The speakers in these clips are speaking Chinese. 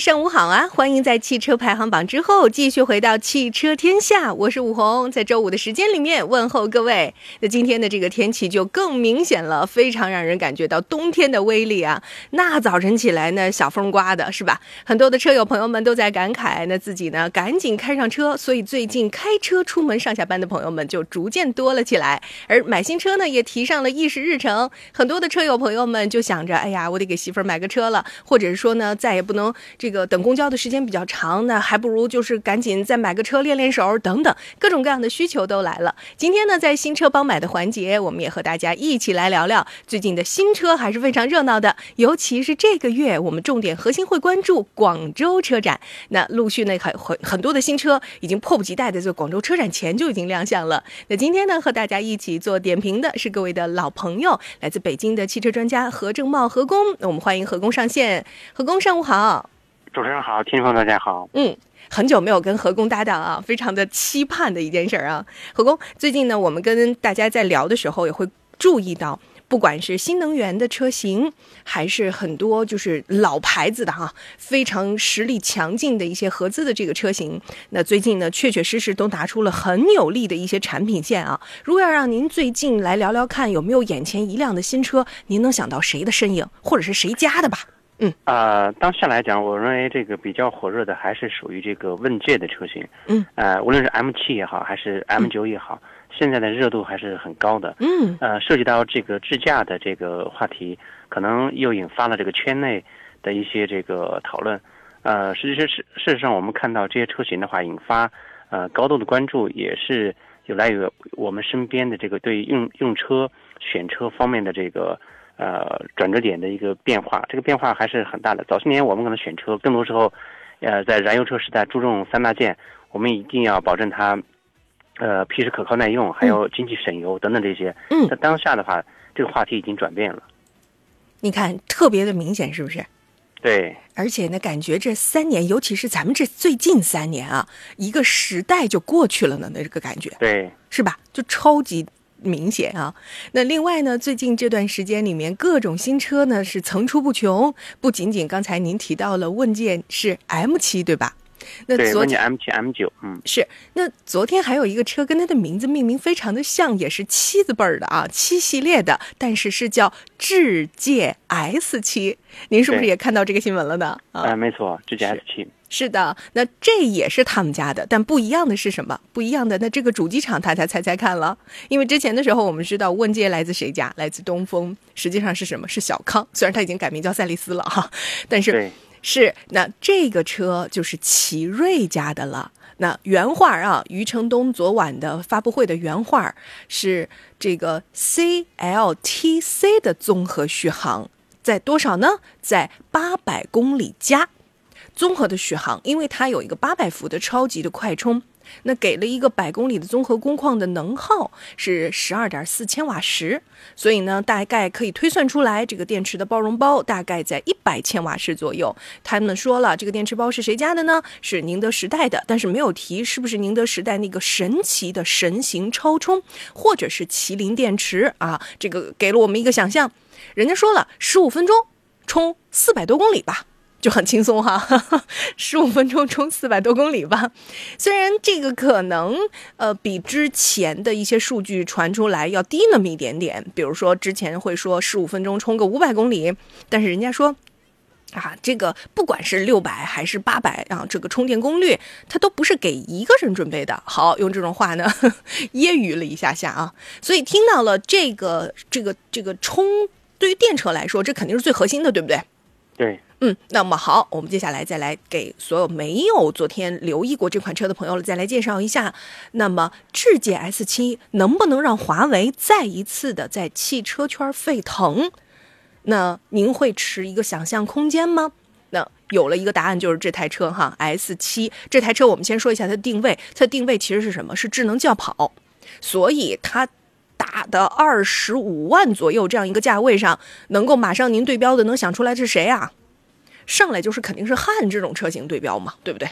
上午好啊！欢迎在汽车排行榜之后继续回到汽车天下，我是武红，在周五的时间里面问候各位。那今天的这个天气就更明显了，非常让人感觉到冬天的威力啊！那早晨起来呢，小风刮的是吧？很多的车友朋友们都在感慨，那自己呢赶紧开上车，所以最近开车出门上下班的朋友们就逐渐多了起来。而买新车呢也提上了议事日程，很多的车友朋友们就想着，哎呀，我得给媳妇儿买个车了，或者是说呢，再也不能这。这个等公交的时间比较长，那还不如就是赶紧再买个车练练手等等，各种各样的需求都来了。今天呢，在新车帮买的环节，我们也和大家一起来聊聊最近的新车还是非常热闹的，尤其是这个月我们重点核心会关注广州车展。那陆续呢很很很多的新车已经迫不及待的在广州车展前就已经亮相了。那今天呢，和大家一起做点评的是各位的老朋友，来自北京的汽车专家何正茂何工。我们欢迎何工上线，何工上午好。主持人好，听众大家好。嗯，很久没有跟何工搭档啊，非常的期盼的一件事儿啊。何工，最近呢，我们跟大家在聊的时候，也会注意到，不管是新能源的车型，还是很多就是老牌子的哈，非常实力强劲的一些合资的这个车型，那最近呢，确确实实都拿出了很有力的一些产品线啊。如果要让您最近来聊聊看，有没有眼前一亮的新车，您能想到谁的身影，或者是谁家的吧？嗯啊，当下来讲，我认为这个比较火热的还是属于这个问界的车型。嗯，呃，无论是 M 七也好，还是 M 九也好，现在的热度还是很高的。嗯，呃，涉及到这个智驾的这个话题，可能又引发了这个圈内的一些这个讨论。呃，实际上是事实上，我们看到这些车型的话，引发呃高度的关注，也是有来于我们身边的这个对用用车选车方面的这个。呃，转折点的一个变化，这个变化还是很大的。早些年我们可能选车，更多时候，呃，在燃油车时代注重三大件，我们一定要保证它，呃，皮实可靠耐用，还有经济省油等等这些。嗯。在当下的话，这个话题已经转变了。你看，特别的明显，是不是？对。而且呢，感觉这三年，尤其是咱们这最近三年啊，一个时代就过去了呢，那这个感觉。对。是吧？就超级。明显啊，那另外呢，最近这段时间里面，各种新车呢是层出不穷，不仅仅刚才您提到了问界是 M 七对吧？那昨天 M 七 M 九，嗯，是。那昨天还有一个车跟它的名字命名非常的像，也是七字辈儿的啊，七系列的，但是是叫智界 S 七。您是不是也看到这个新闻了呢？啊，没错，智界 S 七。是的，那这也是他们家的，但不一样的是什么？不一样的，那这个主机厂大家猜猜看了？因为之前的时候我们知道问界来自谁家？来自东风，实际上是什么？是小康，虽然他已经改名叫赛力斯了哈，但是是那这个车就是奇瑞家的了。那原话啊，余承东昨晚的发布会的原话是这个 CLTC 的综合续航在多少呢？在八百公里加。综合的续航，因为它有一个八百伏的超级的快充，那给了一个百公里的综合工况的能耗是十二点四千瓦时，所以呢，大概可以推算出来，这个电池的包容包大概在一百千瓦时左右。他们说了，这个电池包是谁家的呢？是宁德时代的，但是没有提是不是宁德时代那个神奇的神行超充，或者是麒麟电池啊？这个给了我们一个想象，人家说了，十五分钟充四百多公里吧。就很轻松哈，十五分钟充四百多公里吧。虽然这个可能呃比之前的一些数据传出来要低那么一点点，比如说之前会说十五分钟充个五百公里，但是人家说啊，这个不管是六百还是八百啊，这个充电功率它都不是给一个人准备的。好，用这种话呢 揶揄了一下下啊，所以听到了这个这个这个充对于电车来说，这肯定是最核心的，对不对？对。嗯，那么好，我们接下来再来给所有没有昨天留意过这款车的朋友了再来介绍一下。那么智界 S 七能不能让华为再一次的在汽车圈沸腾？那您会持一个想象空间吗？那有了一个答案，就是这台车哈，S 七这台车，我们先说一下它的定位，它定位其实是什么？是智能轿跑，所以它打的二十五万左右这样一个价位上，能够马上您对标的，能想出来是谁啊？上来就是肯定是汉这种车型对标嘛，对不对？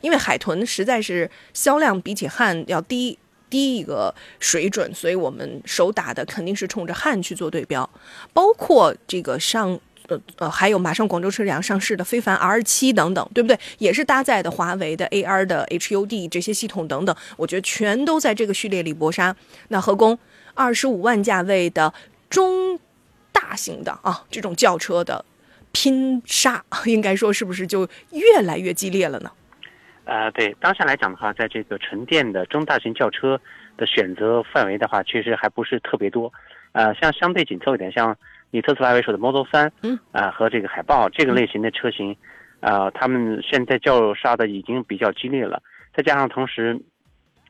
因为海豚实在是销量比起汉要低低一个水准，所以我们手打的肯定是冲着汉去做对标，包括这个上。呃呃，还有马上广州车展上市的非凡 R 七等等，对不对？也是搭载的华为的 AR 的 HUD 这些系统等等，我觉得全都在这个序列里搏杀。那何工二十五万价位的中大型的啊这种轿车的拼杀，应该说是不是就越来越激烈了呢？呃，对，当下来讲的话，在这个纯电的中大型轿车的选择范围的话，确实还不是特别多。呃，像相对紧凑一点，像。以特斯拉为首的 Model 三，嗯啊和这个海豹这个类型的车型，啊，他们现在叫杀的已经比较激烈了。再加上同时，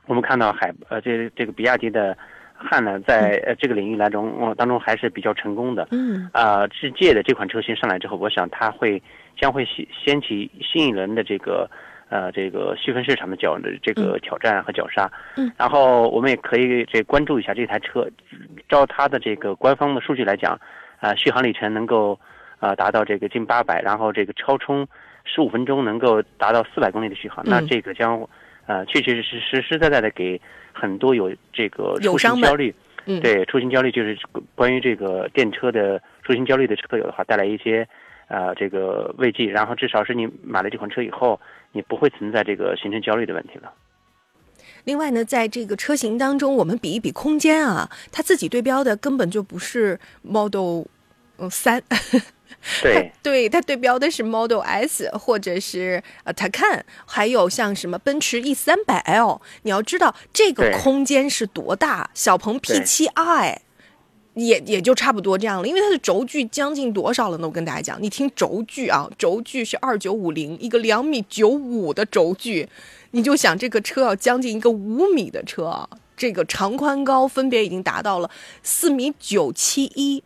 我们看到海呃这这个比亚迪的汉呢，在呃这个领域来中当中还是比较成功的。嗯啊，智界的这款车型上来之后，我想它会将会掀掀起新一轮的这个呃这个细分市场的角这个挑战和绞杀。嗯，然后我们也可以这关注一下这台车，照它的这个官方的数据来讲。啊，续航里程能够，啊，达到这个近八百，然后这个超充十五分钟能够达到四百公里的续航，那这个将，呃，确确实实实实在在的给很多有这个出行焦虑，对出行焦虑就是关于这个电车的出行焦虑的车友的话，带来一些，呃，这个慰藉，然后至少是你买了这款车以后，你不会存在这个行程焦虑的问题了。另外呢，在这个车型当中，我们比一比空间啊，它自己对标的根本就不是 Model 嗯三，对，对，它对标的是 Model S 或者是呃 Taycan，还有像什么奔驰 E 三百 L。你要知道这个空间是多大，小鹏 P 七 I 也也就差不多这样了，因为它的轴距将近多少了呢？我跟大家讲，你听轴距啊，轴距是二九五零，一个两米九五的轴距。你就想这个车要将近一个五米的车啊，这个长宽高分别已经达到了四米九七一、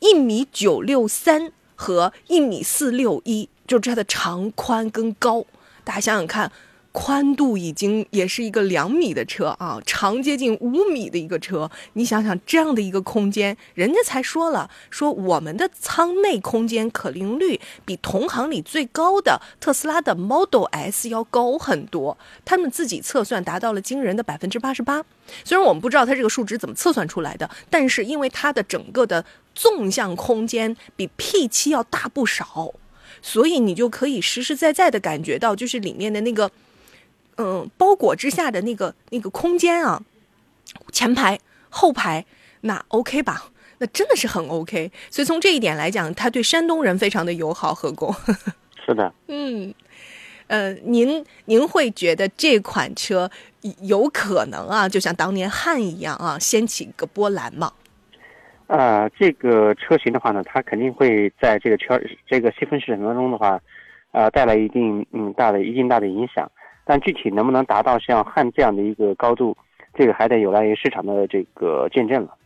一米九六三和一米四六一，就是它的长宽跟高，大家想想看。宽度已经也是一个两米的车啊，长接近五米的一个车。你想想这样的一个空间，人家才说了，说我们的舱内空间可利用率比同行里最高的特斯拉的 Model S 要高很多。他们自己测算达到了惊人的百分之八十八。虽然我们不知道它这个数值怎么测算出来的，但是因为它的整个的纵向空间比 P7 要大不少，所以你就可以实实在在的感觉到，就是里面的那个。嗯，包裹之下的那个那个空间啊，前排、后排，那 OK 吧？那真的是很 OK。所以从这一点来讲，他对山东人非常的友好。何工 是的，嗯，呃，您您会觉得这款车有可能啊，就像当年汉一样啊，掀起一个波澜吗？啊，这个车型的话呢，它肯定会在这个圈这个细分市场当中的话，啊，带来一定嗯大的一定大的影响。但具体能不能达到像汉这样的一个高度，这个还得有赖于市场的这个见证了。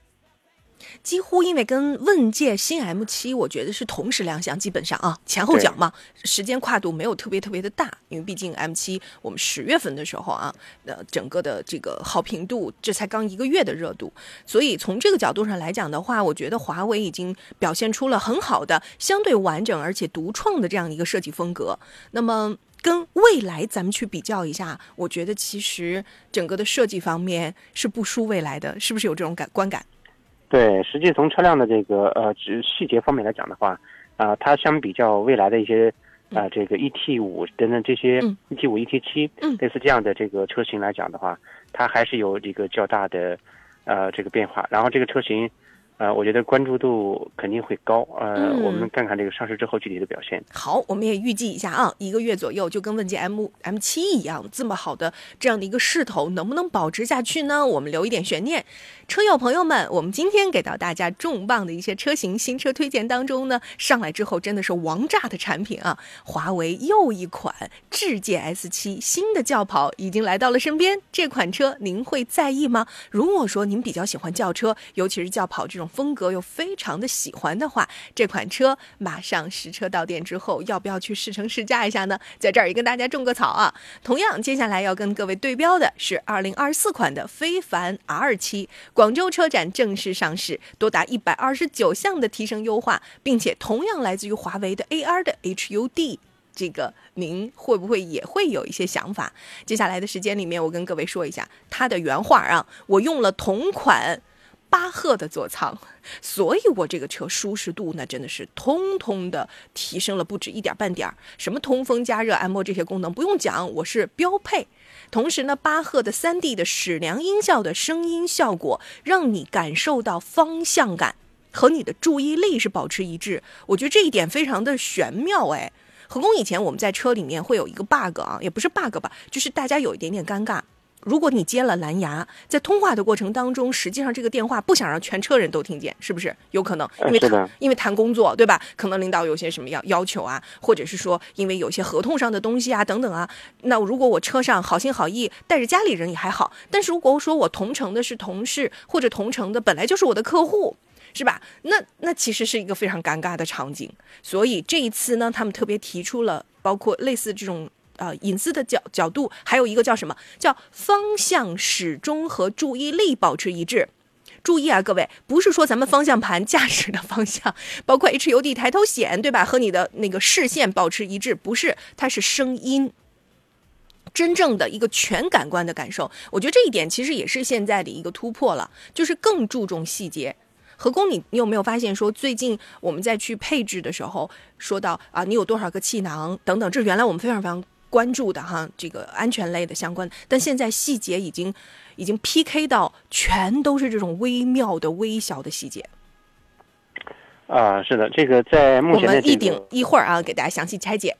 几乎因为跟问界新 M7，我觉得是同时亮相，基本上啊前后脚嘛，时间跨度没有特别特别的大，因为毕竟 M7 我们十月份的时候啊，呃整个的这个好评度这才刚一个月的热度，所以从这个角度上来讲的话，我觉得华为已经表现出了很好的相对完整而且独创的这样一个设计风格。那么跟未来咱们去比较一下，我觉得其实整个的设计方面是不输未来的，是不是有这种感观感？对，实际从车辆的这个呃，细节方面来讲的话，啊，它相比较未来的一些啊，这个 ET 五等等这些 ET 五、ET 七类似这样的这个车型来讲的话，它还是有一个较大的呃这个变化。然后这个车型。呃，我觉得关注度肯定会高。呃，我们看看这个上市之后具体的表现。好，我们也预计一下啊，一个月左右就跟问界 M M 七一样，这么好的这样的一个势头，能不能保持下去呢？我们留一点悬念。车友朋友们，我们今天给到大家重磅的一些车型新车推荐当中呢，上来之后真的是王炸的产品啊！华为又一款智界 S 七新的轿跑已经来到了身边，这款车您会在意吗？如果说您比较喜欢轿车，尤其是轿跑这种。风格又非常的喜欢的话，这款车马上实车到店之后，要不要去试乘试驾一下呢？在这儿也跟大家种个草啊。同样，接下来要跟各位对标的是二零二四款的非凡 R 七，广州车展正式上市，多达一百二十九项的提升优化，并且同样来自于华为的 AR 的 HUD。这个您会不会也会有一些想法？接下来的时间里面，我跟各位说一下它的原话啊。我用了同款巴赫的座舱，所以我这个车舒适度那真的是通通的提升了不止一点半点儿。什么通风、加热、按摩这些功能不用讲，我是标配。同时呢，巴赫的三 D 的矢量音效的声音效果，让你感受到方向感和你的注意力是保持一致。我觉得这一点非常的玄妙哎。何工以前我们在车里面会有一个 bug 啊，也不是 bug 吧，就是大家有一点点尴尬。如果你接了蓝牙，在通话的过程当中，实际上这个电话不想让全车人都听见，是不是有可能？因为谈因为谈工作，对吧？可能领导有些什么要要求啊，或者是说因为有些合同上的东西啊等等啊。那如果我车上好心好意带着家里人也还好，但是如果说我同城的是同事或者同城的本来就是我的客户。是吧？那那其实是一个非常尴尬的场景，所以这一次呢，他们特别提出了包括类似这种呃隐私的角角度，还有一个叫什么叫方向始终和注意力保持一致。注意啊，各位，不是说咱们方向盘驾驶的方向，包括 HUD 抬头显，对吧？和你的那个视线保持一致，不是，它是声音，真正的一个全感官的感受。我觉得这一点其实也是现在的一个突破了，就是更注重细节。何工，你你有没有发现说，最近我们在去配置的时候，说到啊，你有多少个气囊等等，这原来我们非常非常关注的哈，这个安全类的相关，但现在细节已经已经 PK 到全都是这种微妙的微小的细节。啊，是的，这个在目前我们一顶一会儿啊，给大家详细拆解。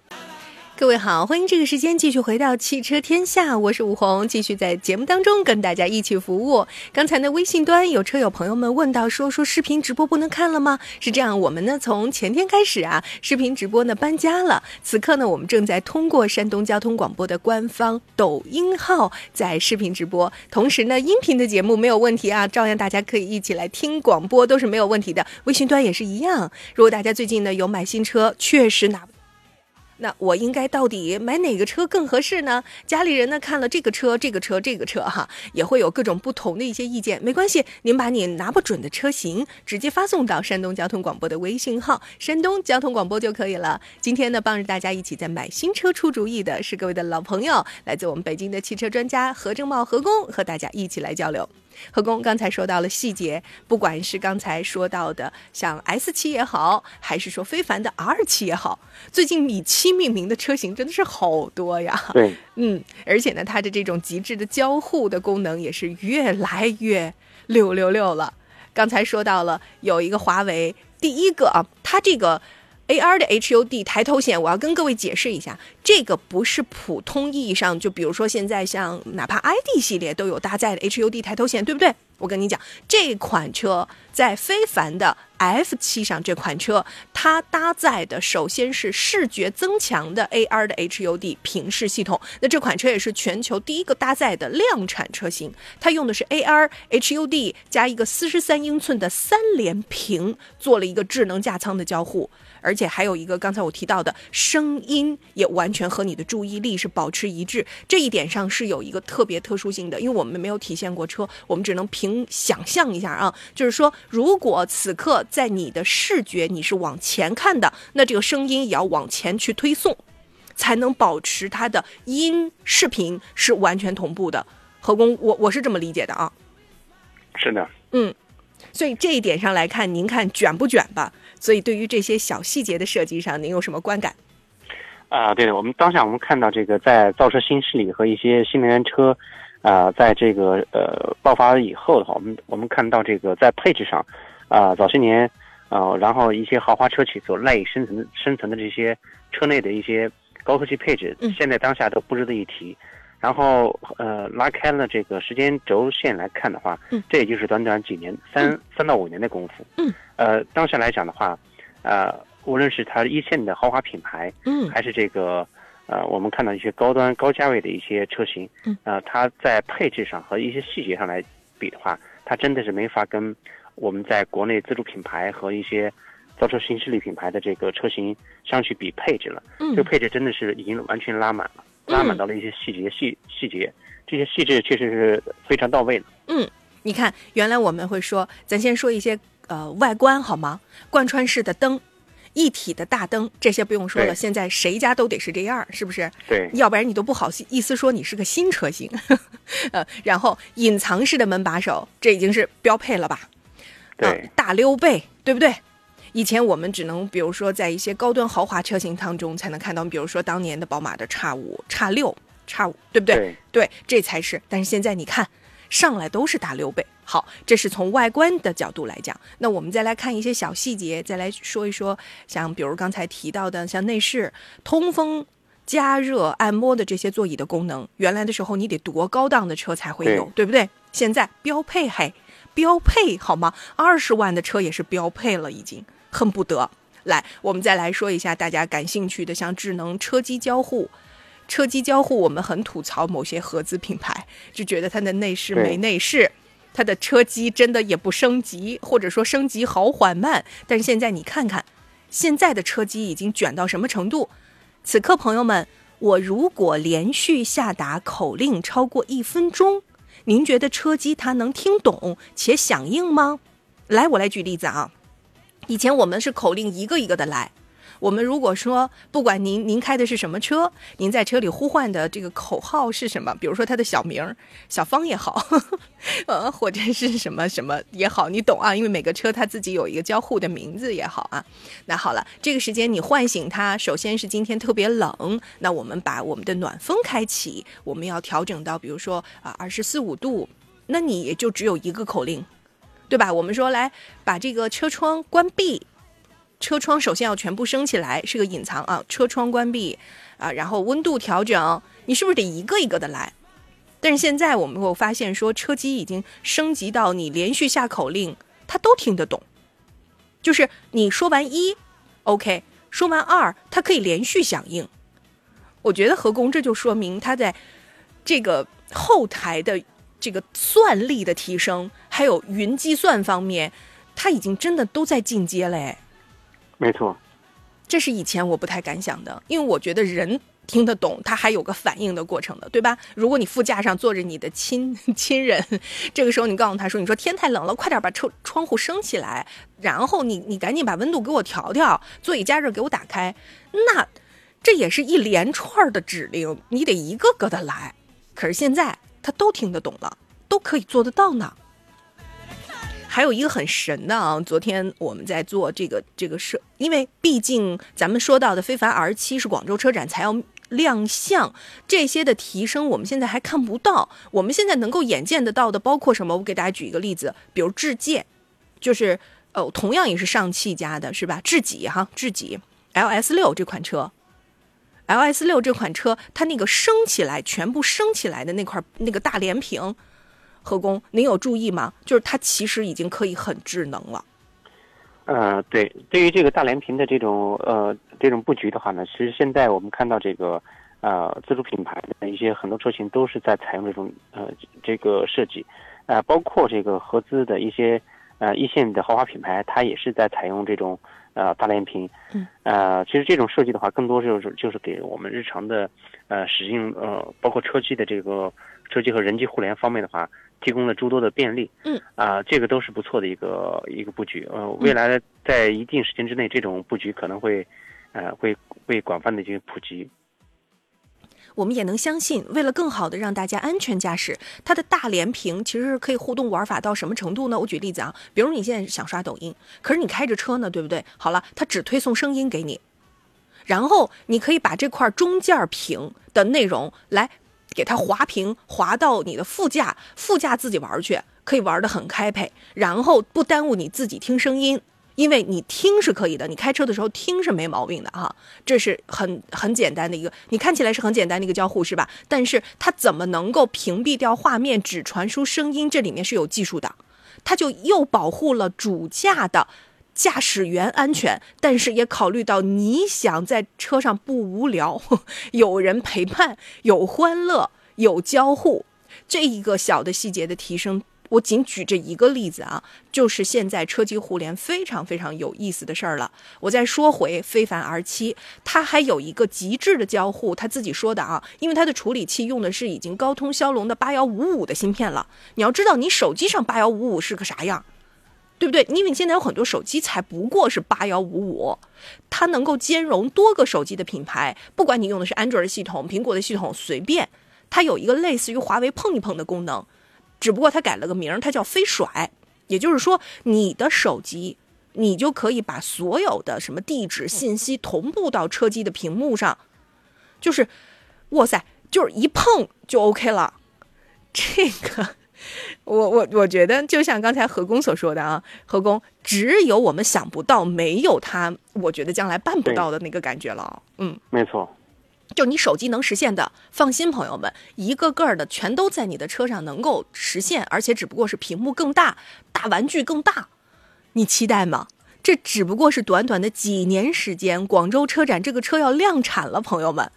各位好，欢迎这个时间继续回到汽车天下，我是武红，继续在节目当中跟大家一起服务。刚才呢，微信端有车友朋友们问到说，说视频直播不能看了吗？是这样，我们呢从前天开始啊，视频直播呢搬家了。此刻呢，我们正在通过山东交通广播的官方抖音号在视频直播，同时呢，音频的节目没有问题啊，照样大家可以一起来听广播，都是没有问题的。微信端也是一样。如果大家最近呢有买新车，确实拿。那我应该到底买哪个车更合适呢？家里人呢看了这个车、这个车、这个车哈，也会有各种不同的一些意见。没关系，您把你拿不准的车型直接发送到山东交通广播的微信号“山东交通广播”就可以了。今天呢，帮着大家一起在买新车出主意的是各位的老朋友，来自我们北京的汽车专家何正茂何工，和大家一起来交流。何工刚才说到了细节，不管是刚才说到的像 S 七也好，还是说非凡的 R 七也好，最近米七命名的车型真的是好多呀。对，嗯，而且呢，它的这种极致的交互的功能也是越来越六六六了。刚才说到了有一个华为，第一个啊，它这个。AR 的 HUD 抬头显，我要跟各位解释一下，这个不是普通意义上，就比如说现在像哪怕 ID 系列都有搭载的 HUD 抬头显，对不对？我跟你讲，这款车在非凡的 F7 上，这款车它搭载的首先是视觉增强的 AR 的 HUD 平视系统，那这款车也是全球第一个搭载的量产车型，它用的是 AR HUD 加一个四十三英寸的三连屏，做了一个智能驾舱的交互。而且还有一个，刚才我提到的声音也完全和你的注意力是保持一致，这一点上是有一个特别特殊性的，因为我们没有体现过车，我们只能凭想象一下啊，就是说，如果此刻在你的视觉你是往前看的，那这个声音也要往前去推送，才能保持它的音视频是完全同步的。何工，我我是这么理解的啊。是的。嗯，所以这一点上来看，您看卷不卷吧？所以，对于这些小细节的设计上，您有什么观感？啊，对的，我们当下我们看到这个在造车新势力和一些新能源车，啊，在这个呃爆发以后的话，我们我们看到这个在配置上，啊，早些年，啊，然后一些豪华车企所赖以生存生存的这些车内的一些高科技配置，现在当下都不值得一提。然后，呃，拉开了这个时间轴线来看的话，嗯，这也就是短短几年，三三到五年的功夫，嗯，呃，当下来讲的话，呃，无论是它一线的豪华品牌，嗯，还是这个，呃，我们看到一些高端高价位的一些车型，嗯，呃，它在配置上和一些细节上来比的话，它真的是没法跟我们在国内自主品牌和一些造车新势力品牌的这个车型相去比配置了。嗯。这个配置真的是已经完全拉满了，拉满到了一些细节细细节，这些细致确实是非常到位的。嗯你看，原来我们会说，咱先说一些呃外观好吗？贯穿式的灯，一体的大灯，这些不用说了，现在谁家都得是这样，是不是？对，要不然你都不好意思说你是个新车型。呃，然后隐藏式的门把手，这已经是标配了吧？对呃大溜背，对不对？以前我们只能，比如说在一些高端豪华车型当中才能看到，比如说当年的宝马的叉五、叉六、叉五，对不对？对对，这才是。但是现在你看，上来都是大溜背。好，这是从外观的角度来讲。那我们再来看一些小细节，再来说一说，像比如刚才提到的，像内饰通风。加热、按摩的这些座椅的功能，原来的时候你得多高档的车才会有，对不对？现在标配嘿，标配好吗？二十万的车也是标配了，已经恨不得。来，我们再来说一下大家感兴趣的，像智能车机交互。车机交互，我们很吐槽某些合资品牌，就觉得它的内饰没内饰，它的车机真的也不升级，或者说升级好缓慢。但是现在你看看，现在的车机已经卷到什么程度？此刻，朋友们，我如果连续下达口令超过一分钟，您觉得车机它能听懂且响应吗？来，我来举例子啊。以前我们是口令一个一个的来，我们如果说不管您您开的是什么车，您在车里呼唤的这个口号是什么？比如说它的小名儿小芳也好，呃，或者是什么什么也好，你懂啊？因为每个车它自己有一个交互的名字也好啊。那好了，这个时间你唤醒它，首先是今天特别冷，那我们把我们的暖风开启，我们要调整到比如说啊二十四五度，那你也就只有一个口令，对吧？我们说来把这个车窗关闭，车窗首先要全部升起来，是个隐藏啊，车窗关闭啊，然后温度调整，你是不是得一个一个的来？但是现在我们会发现说，车机已经升级到你连续下口令，它都听得懂。就是你说完一，OK，说完二，它可以连续响应。我觉得何工这就说明它在这个后台的这个算力的提升，还有云计算方面，它已经真的都在进阶嘞。没错，这是以前我不太敢想的，因为我觉得人听得懂，它还有个反应的过程的，对吧？如果你副驾上坐着你的亲亲人，这个时候你告诉他说：“你说天太冷了，快点把车窗户升起来，然后你你赶紧把温度给我调调，座椅加热给我打开。”那这也是一连串的指令，你得一个个的来。可是现在他都听得懂了，都可以做得到呢。还有一个很神的啊，昨天我们在做这个这个设，因为毕竟咱们说到的非凡 R 七是广州车展才要亮相，这些的提升我们现在还看不到。我们现在能够眼见得到的包括什么？我给大家举一个例子，比如智界，就是呃，同样也是上汽家的是吧？智己哈，智己 LS 六这款车。LS 六这款车，它那个升起来，全部升起来的那块那个大连屏，何工，您有注意吗？就是它其实已经可以很智能了。呃，对，对于这个大连屏的这种呃这种布局的话呢，其实现在我们看到这个呃自主品牌的一些很多车型都是在采用这种呃这个设计，呃，包括这个合资的一些呃一线的豪华品牌，它也是在采用这种呃大连屏。嗯。呃，其实这种设计的话，更多就是就是给我们日常的呃使用呃包括车机的这个车机和人机互联方面的话，提供了诸多的便利。嗯。啊、这个都是不错的一个一个布局。呃，未来在一定时间之内，这种布局可能会呃会会广泛的进行普及。我们也能相信，为了更好的让大家安全驾驶，它的大连屏其实是可以互动玩法到什么程度呢？我举例子啊，比如你现在想刷抖音，可是你开着车呢，对不对？好了，它只推送声音给你，然后你可以把这块中间屏的内容来给它滑屏，滑到你的副驾，副驾自己玩去，可以玩得很开配，然后不耽误你自己听声音。因为你听是可以的，你开车的时候听是没毛病的哈，这是很很简单的一个，你看起来是很简单的一个交互是吧？但是它怎么能够屏蔽掉画面，只传输声音？这里面是有技术的，它就又保护了主驾的驾驶员安全，但是也考虑到你想在车上不无聊，有人陪伴，有欢乐，有交互，这一个小的细节的提升。我仅举这一个例子啊，就是现在车机互联非常非常有意思的事儿了。我再说回非凡 R 七，它还有一个极致的交互，他自己说的啊，因为它的处理器用的是已经高通骁龙的八幺五五的芯片了。你要知道，你手机上八幺五五是个啥样，对不对？因为你现在有很多手机才不过是八幺五五，它能够兼容多个手机的品牌，不管你用的是安卓的系统、苹果的系统，随便。它有一个类似于华为碰一碰的功能，只不过它改了个名儿，它叫飞甩。也就是说，你的手机，你就可以把所有的什么地址信息同步到车机的屏幕上，就是，哇塞，就是一碰就 OK 了。这个，我我我觉得，就像刚才何工所说的啊，何工，只有我们想不到，没有他，我觉得将来办不到的那个感觉了。嗯，没错。就你手机能实现的，放心，朋友们，一个个的全都在你的车上能够实现，而且只不过是屏幕更大，大玩具更大，你期待吗？这只不过是短短的几年时间，广州车展这个车要量产了，朋友们，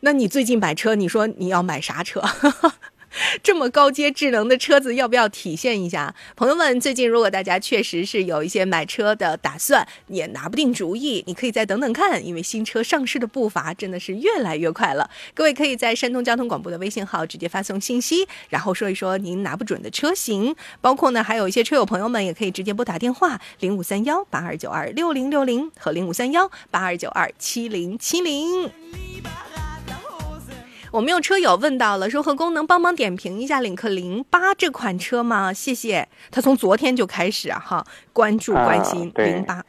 那你最近买车，你说你要买啥车？这么高阶智能的车子要不要体现一下？朋友们，最近如果大家确实是有一些买车的打算，也拿不定主意，你可以再等等看，因为新车上市的步伐真的是越来越快了。各位可以在山东交通广播的微信号直接发送信息，然后说一说您拿不准的车型，包括呢还有一些车友朋友们也可以直接拨打电话零五三幺八二九二六零六零和零五三幺八二九二七零七零。我们有车友问到了，说何工能帮忙点评一下领克零八这款车吗？谢谢。他从昨天就开始啊，哈，关注关心零八。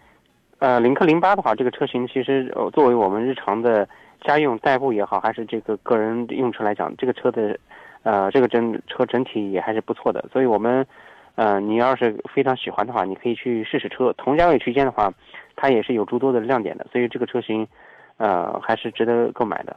呃，领克零八的话，这个车型其实呃作为我们日常的家用代步也好，还是这个个人用车来讲，这个车的，呃，这个整车整体也还是不错的。所以我们，呃，你要是非常喜欢的话，你可以去试试车。同价位区间的话，它也是有诸多的亮点的。所以这个车型，呃，还是值得购买的。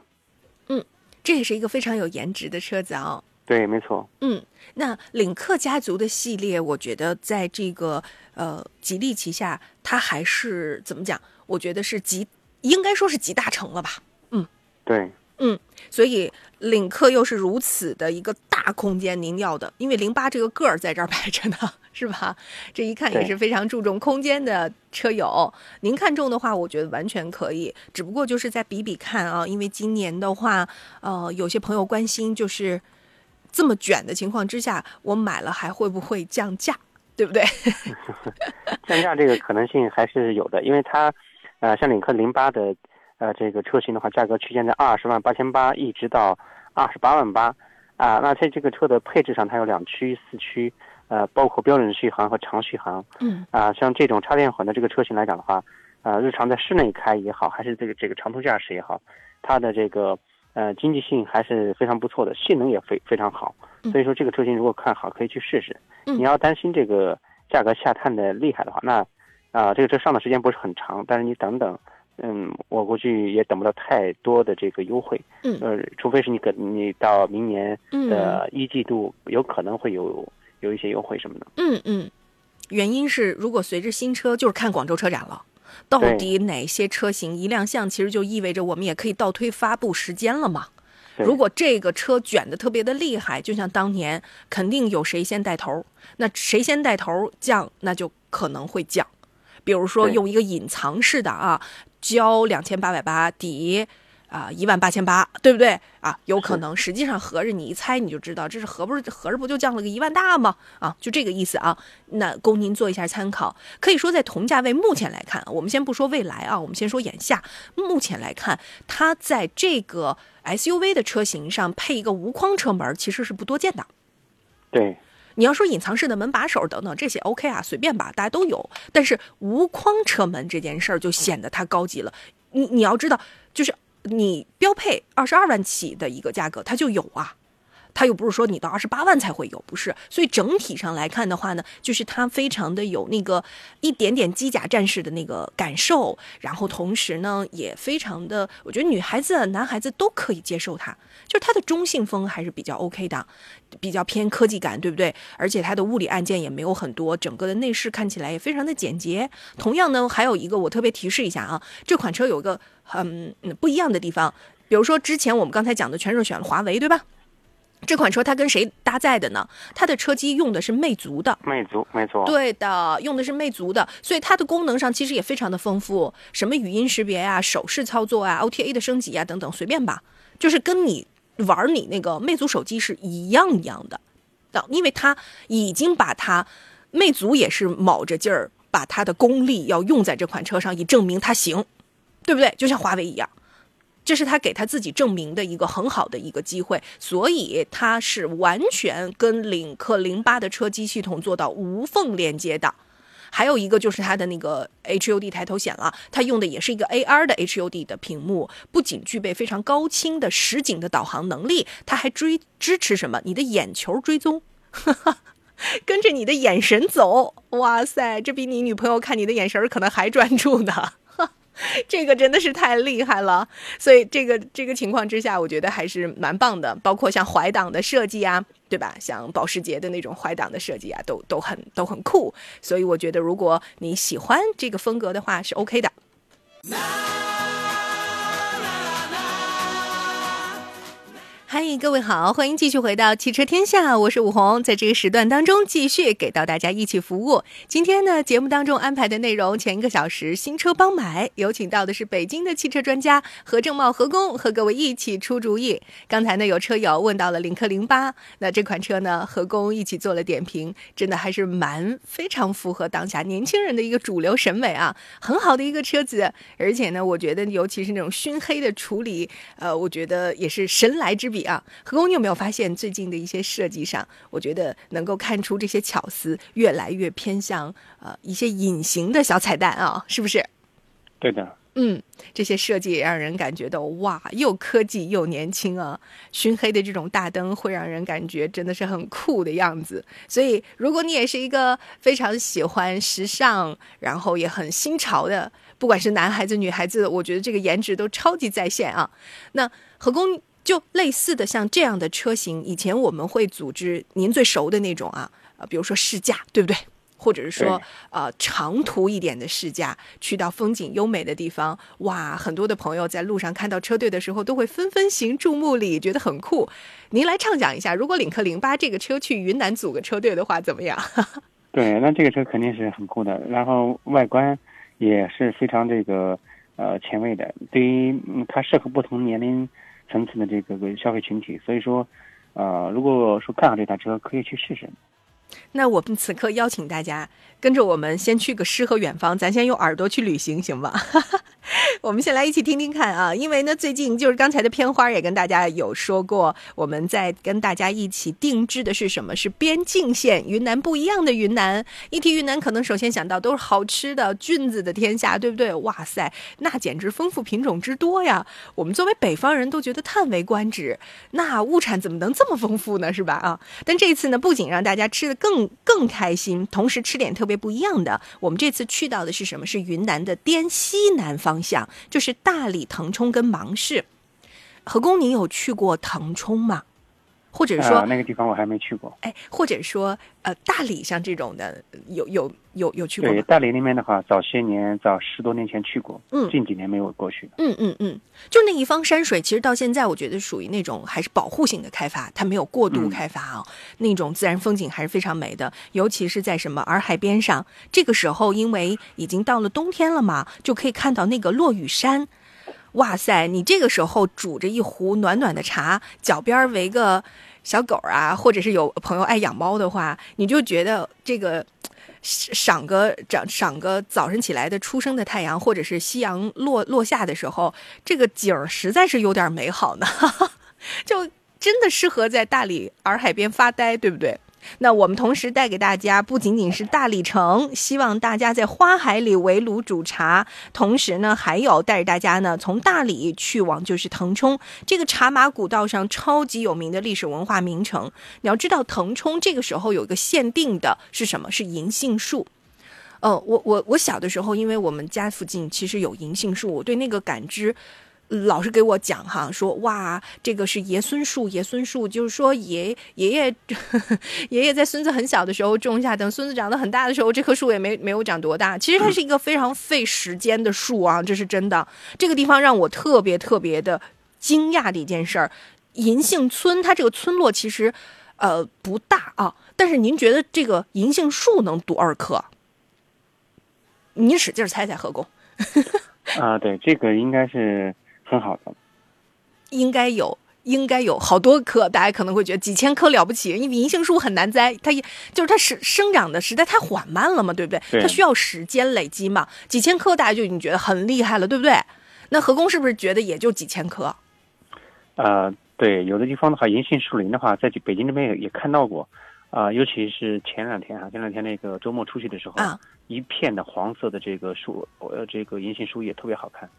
嗯。这也是一个非常有颜值的车子啊！对，没错。嗯，那领克家族的系列，我觉得在这个呃吉利旗下，它还是怎么讲？我觉得是集，应该说是集大成了吧？嗯，对。嗯，所以领克又是如此的一个大空间，您要的，因为零八这个个儿在这儿摆着呢，是吧？这一看也是非常注重空间的车友。您看中的话，我觉得完全可以，只不过就是再比比看啊，因为今年的话，呃，有些朋友关心，就是这么卷的情况之下，我买了还会不会降价，对不对？降价这个可能性还是有的，因为它，呃，像领克零八的。呃，这个车型的话，价格区间在二十万八千八一直到二十八万八，啊，那在这个车的配置上，它有两驱四驱，呃，包括标准续航和长续航。嗯。啊，像这种插电混的这个车型来讲的话，呃，日常在室内开也好，还是这个这个长途驾驶也好，它的这个呃经济性还是非常不错的，性能也非非常好。所以说这个车型如果看好，可以去试试。你要担心这个价格下探的厉害的话，那啊，这个车上的时间不是很长，但是你等等。嗯，我估计也等不到太多的这个优惠。嗯，呃，除非是你可你到明年的一季度，有可能会有有一些优惠什么的。嗯嗯，原因是如果随着新车，就是看广州车展了，到底哪些车型一亮相，其实就意味着我们也可以倒推发布时间了嘛。如果这个车卷的特别的厉害，就像当年，肯定有谁先带头，那谁先带头降，那就可能会降。比如说用一个隐藏式的啊。交两千八百八抵啊一万八千八，对不对啊？有可能，实际上合着你一猜你就知道，这是合不是合着不就降了个一万大吗？啊，就这个意思啊。那供您做一下参考。可以说在同价位，目前来看，我们先不说未来啊，我们先说眼下。目前来看，它在这个 SUV 的车型上配一个无框车门，其实是不多见的。对。你要说隐藏式的门把手等等这些 OK 啊，随便吧，大家都有。但是无框车门这件事儿就显得它高级了。你你要知道，就是你标配二十二万起的一个价格，它就有啊。它又不是说你到二十八万才会有，不是，所以整体上来看的话呢，就是它非常的有那个一点点机甲战士的那个感受，然后同时呢也非常的，我觉得女孩子、男孩子都可以接受它，就是它的中性风还是比较 OK 的，比较偏科技感，对不对？而且它的物理按键也没有很多，整个的内饰看起来也非常的简洁。同样呢，还有一个我特别提示一下啊，这款车有一个很不一样的地方，比如说之前我们刚才讲的全是选了华为，对吧？这款车它跟谁搭载的呢？它的车机用的是魅族的，魅族没错，对的，用的是魅族的，所以它的功能上其实也非常的丰富，什么语音识别啊、手势操作啊、OTA 的升级啊等等，随便吧，就是跟你玩你那个魅族手机是一样一样的。的，因为它已经把它，魅族也是卯着劲儿把它的功力要用在这款车上，以证明它行，对不对？就像华为一样。这是他给他自己证明的一个很好的一个机会，所以他是完全跟领克零八的车机系统做到无缝连接的。还有一个就是它的那个 HUD 抬头显了，它用的也是一个 AR 的 HUD 的屏幕，不仅具备非常高清的实景的导航能力，它还追支持什么？你的眼球追踪，跟着你的眼神走。哇塞，这比你女朋友看你的眼神可能还专注呢。这个真的是太厉害了，所以这个这个情况之下，我觉得还是蛮棒的。包括像怀档的设计啊，对吧？像保时捷的那种怀档的设计啊，都都很都很酷。所以我觉得，如果你喜欢这个风格的话，是 OK 的。嗨，各位好，欢迎继续回到汽车天下，我是武红，在这个时段当中继续给到大家一起服务。今天呢，节目当中安排的内容，前一个小时新车帮买，有请到的是北京的汽车专家何正茂何工，和各位一起出主意。刚才呢，有车友问到了领克零八，那这款车呢，何工一起做了点评，真的还是蛮非常符合当下年轻人的一个主流审美啊，很好的一个车子，而且呢，我觉得尤其是那种熏黑的处理，呃，我觉得也是神来之笔。啊，何工，你有没有发现最近的一些设计上，我觉得能够看出这些巧思越来越偏向呃一些隐形的小彩蛋啊，是不是？对的，嗯，这些设计也让人感觉到哇，又科技又年轻啊！熏黑的这种大灯会让人感觉真的是很酷的样子。所以，如果你也是一个非常喜欢时尚，然后也很新潮的，不管是男孩子女孩子，我觉得这个颜值都超级在线啊。那何工。就类似的像这样的车型，以前我们会组织您最熟的那种啊，呃，比如说试驾，对不对？或者是说，呃，长途一点的试驾，去到风景优美的地方，哇，很多的朋友在路上看到车队的时候，都会纷纷行注目礼，觉得很酷。您来畅想一下，如果领克零八这个车去云南组个车队的话，怎么样？对，那这个车肯定是很酷的，然后外观也是非常这个呃前卫的，对于它适合不同年龄。层次的这个个消费群体，所以说，呃，如果说看好这台车，可以去试试。那我们此刻邀请大家跟着我们先去个诗和远方，咱先用耳朵去旅行，行吧？我们先来一起听听看啊，因为呢，最近就是刚才的片花也跟大家有说过，我们在跟大家一起定制的是什么？是边境线云南不一样的云南。一提云南，可能首先想到都是好吃的菌子的天下，对不对？哇塞，那简直丰富品种之多呀！我们作为北方人都觉得叹为观止，那物产怎么能这么丰富呢？是吧？啊，但这次呢，不仅让大家吃的更更开心，同时吃点特别不一样的。我们这次去到的是什么？是云南的滇西南方向。就是大理、腾冲跟芒市，何工，你有去过腾冲吗？或者说那个地方我还没去过。哎，或者说呃，大理像这种的，有有有有去过对，大理那边的话，早些年早十多年前去过，嗯，近几年没有过去。嗯嗯嗯，就那一方山水，其实到现在我觉得属于那种还是保护性的开发，它没有过度开发啊。那种自然风景还是非常美的，尤其是在什么洱海边上。这个时候，因为已经到了冬天了嘛，就可以看到那个落雨山。哇塞！你这个时候煮着一壶暖暖的茶，脚边围个小狗啊，或者是有朋友爱养猫的话，你就觉得这个赏个赏赏个早晨起来的初升的太阳，或者是夕阳落落下的时候，这个景儿实在是有点美好呢，就真的适合在大理洱海边发呆，对不对？那我们同时带给大家不仅仅是大理城，希望大家在花海里围炉煮茶，同时呢，还有带着大家呢从大理去往就是腾冲这个茶马古道上超级有名的历史文化名城。你要知道，腾冲这个时候有一个限定的是什么？是银杏树。呃，我我我小的时候，因为我们家附近其实有银杏树，我对那个感知。老是给我讲哈，说哇，这个是爷孙树，爷孙树就是说爷爷爷 爷爷在孙子很小的时候种下，等孙子长得很大的时候，这棵树也没没有长多大。其实它是一个非常费时间的树啊，这是真的。这个地方让我特别特别的惊讶的一件事儿，银杏村它这个村落其实呃不大啊，但是您觉得这个银杏树能多少棵？您使劲猜猜，何工。啊，对，这个应该是很好的，应该有，应该有好多棵，大家可能会觉得几千棵了不起，因为银杏树很难栽，它也就是它生生长的实在太缓慢了嘛，对不对？对它需要时间累积嘛，几千棵大家就已经觉得很厉害了，对不对？那何工是不是觉得也就几千棵？呃，对，有的地方的话，银杏树林的话，在北京这边也也看到过，啊、尤其是前两天啊，前两天那个周末出去的时候，啊一片的黄色的这个树，呃，这个银杏树叶特别好看。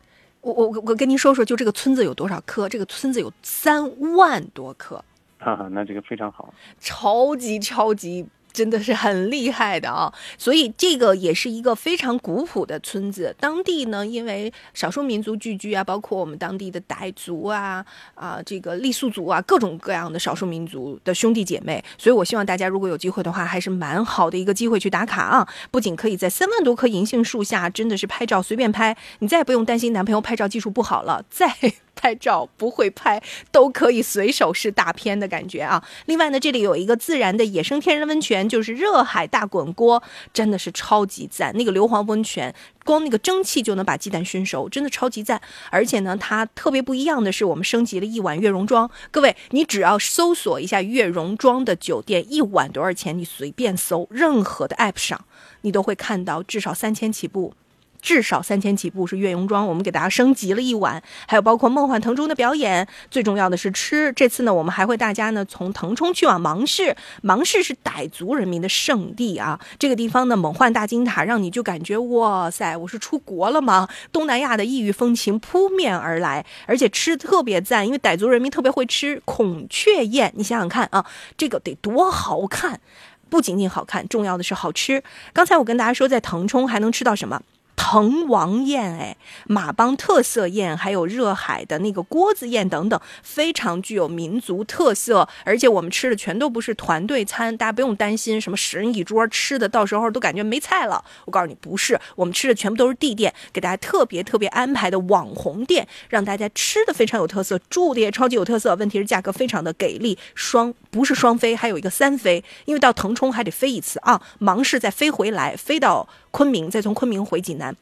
我我我跟您说说，就这个村子有多少棵？这个村子有三万多棵，哈哈，那这个非常好。超级超级。真的是很厉害的啊！所以这个也是一个非常古朴的村子。当地呢，因为少数民族聚居啊，包括我们当地的傣族啊、啊这个傈僳族啊，各种各样的少数民族的兄弟姐妹。所以我希望大家如果有机会的话，还是蛮好的一个机会去打卡啊！不仅可以在三万多棵银杏树下，真的是拍照随便拍，你再也不用担心男朋友拍照技术不好了，再拍照不会拍都可以随手是大片的感觉啊！另外呢，这里有一个自然的野生天然温泉，就是热海大滚锅，真的是超级赞。那个硫磺温泉，光那个蒸汽就能把鸡蛋熏熟，真的超级赞。而且呢，它特别不一样的是，我们升级了一晚悦榕庄。各位，你只要搜索一下悦榕庄的酒店一晚多少钱，你随便搜，任何的 app 上，你都会看到至少三千起步。至少三千起步是悦榕庄，我们给大家升级了一晚，还有包括梦幻腾中的表演，最重要的是吃。这次呢，我们还会大家呢从腾冲去往芒市，芒市是傣族人民的圣地啊。这个地方呢，猛幻大金塔让你就感觉哇塞，我是出国了吗？东南亚的异域风情扑面而来，而且吃特别赞，因为傣族人民特别会吃孔雀宴，你想想看啊，这个得多好看！不仅仅好看，重要的是好吃。刚才我跟大家说，在腾冲还能吃到什么？滕王宴，哎，马帮特色宴，还有热海的那个锅子宴等等，非常具有民族特色。而且我们吃的全都不是团队餐，大家不用担心什么十人一桌吃的，到时候都感觉没菜了。我告诉你，不是，我们吃的全部都是地店，给大家特别特别安排的网红店，让大家吃的非常有特色，住的也超级有特色。问题是价格非常的给力，双不是双飞，还有一个三飞，因为到腾冲还得飞一次啊，芒市再飞回来，飞到昆明，再从昆明回济南。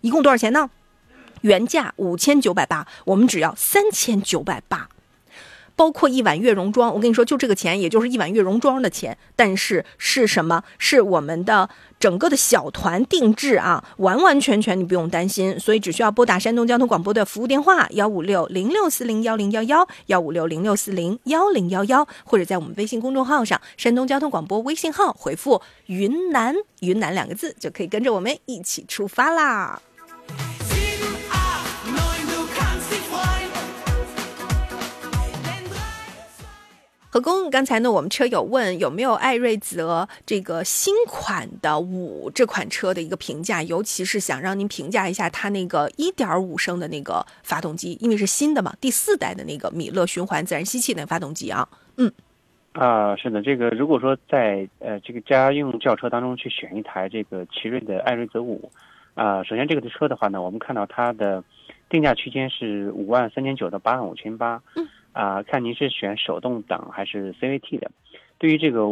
一共多少钱呢？原价五千九百八，我们只要三千九百八，包括一碗悦榕庄。我跟你说，就这个钱，也就是一碗悦榕庄的钱。但是是什么？是我们的整个的小团定制啊，完完全全你不用担心。所以只需要拨打山东交通广播的服务电话幺五六零六四零幺零幺幺幺五六零六四零幺零幺幺，或者在我们微信公众号上山东交通广播微信号回复“云南”云南两个字，就可以跟着我们一起出发啦。何工，刚才呢，我们车友问有没有艾瑞泽这个新款的五这款车的一个评价，尤其是想让您评价一下它那个一点五升的那个发动机，因为是新的嘛，第四代的那个米勒循环自然吸气那个发动机啊。嗯啊，是的，这个如果说在呃这个家用轿车当中去选一台这个奇瑞的艾瑞泽五，啊，首先这个车的话呢，我们看到它的定价区间是五万三千九到八万五千八，嗯，啊，看您是选手动挡还是 CVT 的。对于这个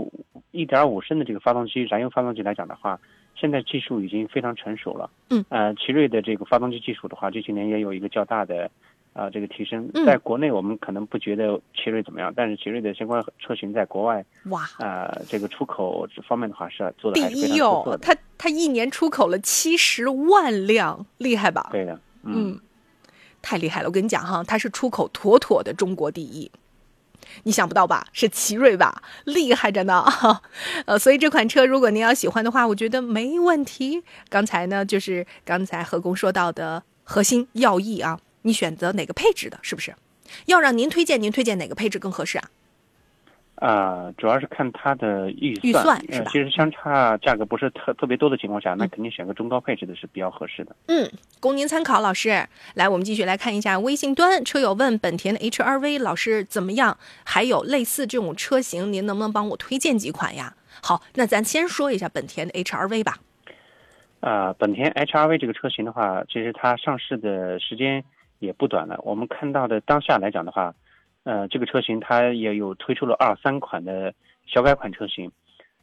一点五升的这个发动机，燃油发动机来讲的话，现在技术已经非常成熟了，嗯，呃，奇瑞的这个发动机技术的话，这些年也有一个较大的。啊、这个提升嗯，在国内我们可能不觉得奇瑞怎么样，但是奇瑞的相关车型在国外哇，呃，这个出口这方面的话是做的第还是非常一出色的。哦，它它一年出口了七十万辆，厉害吧？对的，嗯，嗯，太厉害了！我跟你讲哈，它是出口妥妥的中国第一，你想不到吧？是奇瑞吧？厉害着呢！呃，所以这款车如果您要喜欢的话，我觉得没问题。刚才呢，就是刚才何工说到的核心要义啊，你选择哪个配置的，是不是？要让您推荐，您推荐哪个配置更合适啊？啊、主要是看它的预算，预算是呃吧，其实相差价格不是特特别多的情况下，那肯定选个中高配置的是比较合适的。嗯，供您参考，老师。来，我们继续来看一下微信端，车友问本田的 HRV 老师怎么样？还有类似这种车型，您能不能帮我推荐几款呀？好，那咱先说一下本田的 HRV 吧。啊，本田 HRV 这个车型的话，其实它上市的时间也不短了。我们看到的当下来讲的话，呃，这个车型它也有推出了二三款的小改款车型，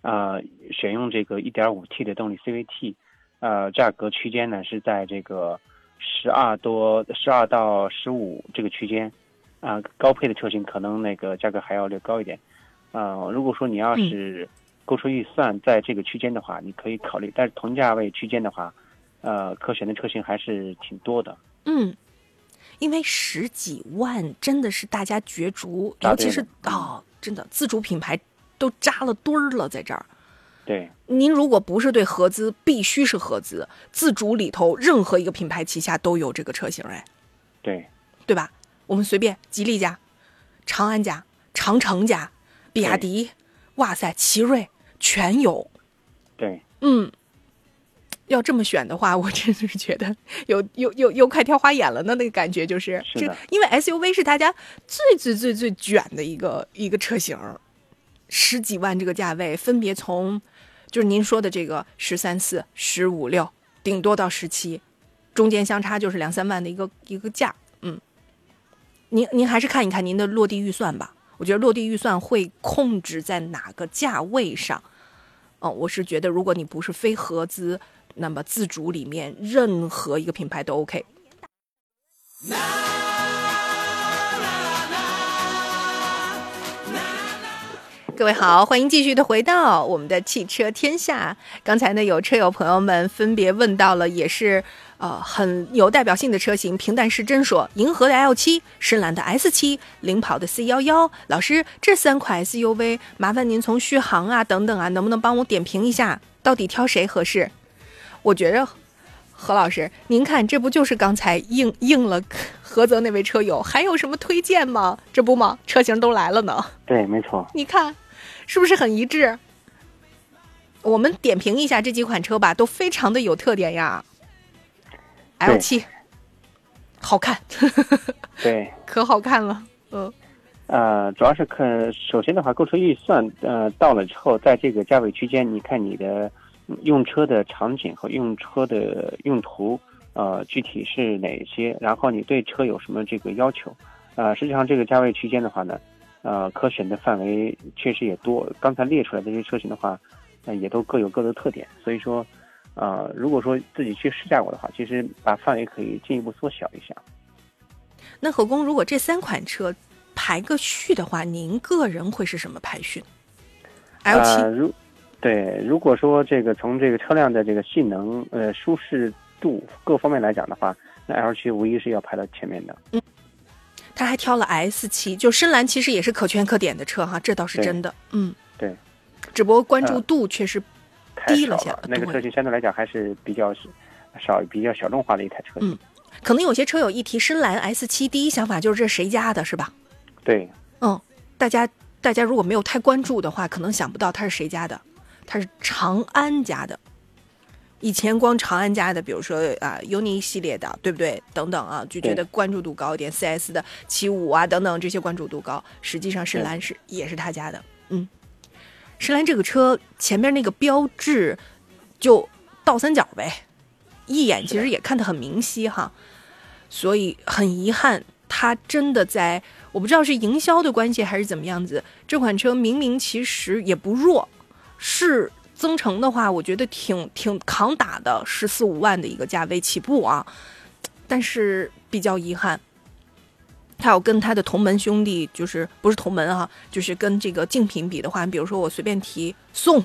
呃，选用这个 1.5T 的动力 CVT，呃，价格区间呢是在这个十二多十二到十五这个区间，啊、高配的车型可能那个价格还要略高一点，呃，如果说你要是购车预算在这个区间的话，你可以考虑，但是同价位区间的话，呃，可选的车型还是挺多的。嗯，因为十几万真的是大家角逐，尤其是哦，真的自主品牌都扎了堆儿了，在这儿。对，您如果不是对合资，必须是合资，自主里头任何一个品牌旗下都有这个车型，哎，对，对吧？我们随便，吉利家、长安家、长城家、比亚迪，哇塞，奇瑞全有。对，嗯，要这么选的话，我真的是觉得有有有有快挑花眼了呢，那个感觉就是，是的这因为 SUV 是大家最最最最卷的一个一个车型，十几万这个价位，分别从就是您说的这个十三四、十五六，顶多到十七，中间相差就是两三万的一个一个价，嗯，您您还是看一看您的落地预算吧，我觉得落地预算会控制在哪个价位上。嗯，我是觉得，如果你不是非合资，那么自主里面任何一个品牌都 OK。各位好，欢迎继续的回到我们的汽车天下。刚才呢，有车友朋友们分别问到了，也是呃很有代表性的车型。平淡是真说，银河的 L 七、深蓝的 S 七、领跑的 C 幺幺。老师，这三款 SUV，麻烦您从续航啊等等啊，能不能帮我点评一下，到底挑谁合适？我觉着何老师，您看这不就是刚才应应了 菏泽那位车友，还有什么推荐吗？这不吗？车型都来了呢。对，没错。你看，是不是很一致？我们点评一下这几款车吧，都非常的有特点呀。L 对七，好看，对，可好看了。嗯呃，主要是看，首先的话，购车预算，呃，到了之后，在这个价位区间，你看你的嗯用车的场景和用车的用途，呃，具体是哪些，然后你对车有什么这个要求，呃，实际上这个价位区间的话呢，呃，可选的范围确实也多。刚才列出来的这些车型的话，呃，也都各有各的特点，所以说，呃，如果说自己去试驾过的话，其实把范围可以进一步缩小一下。那何工，如果这三款车排个序的话，您个人会是什么排序呢？L 七、呃，如对，如果说这个从这个车辆的这个性能、呃舒适度各方面来讲的话，那 L 七无疑是要排到前面的。嗯他还挑了 S 七，就深蓝其实也是可圈可点的车哈，这倒是真的。嗯，对，只不过关注度确实低了些了那个车型相对来讲还是比较少、比较小众化的一台车型。嗯可能有些车友一提深蓝 S 七，第一想法就是这谁家的，是吧？对，嗯，大家大家如果没有太关注的话，可能想不到它是谁家的，它是长安家的。以前光长安家的，比如说啊 UNI 系列的，对不对？等等啊，就觉得关注度高一点。4S 的七五啊等等这些关注度高，实际上深蓝是也是他家的。嗯，深蓝这个车前面那个标志就倒三角呗，一眼其实也看得很明晰哈。所以很遗憾，它真的在我不知道是营销的关系还是怎么样子，这款车明明其实也不弱，是增程的话，我觉得挺挺扛打的，十四五万的一个价位起步啊，但是比较遗憾。它要跟他的同门兄弟，就是不是同门啊，就是跟这个竞品比的话，比如说我随便提宋，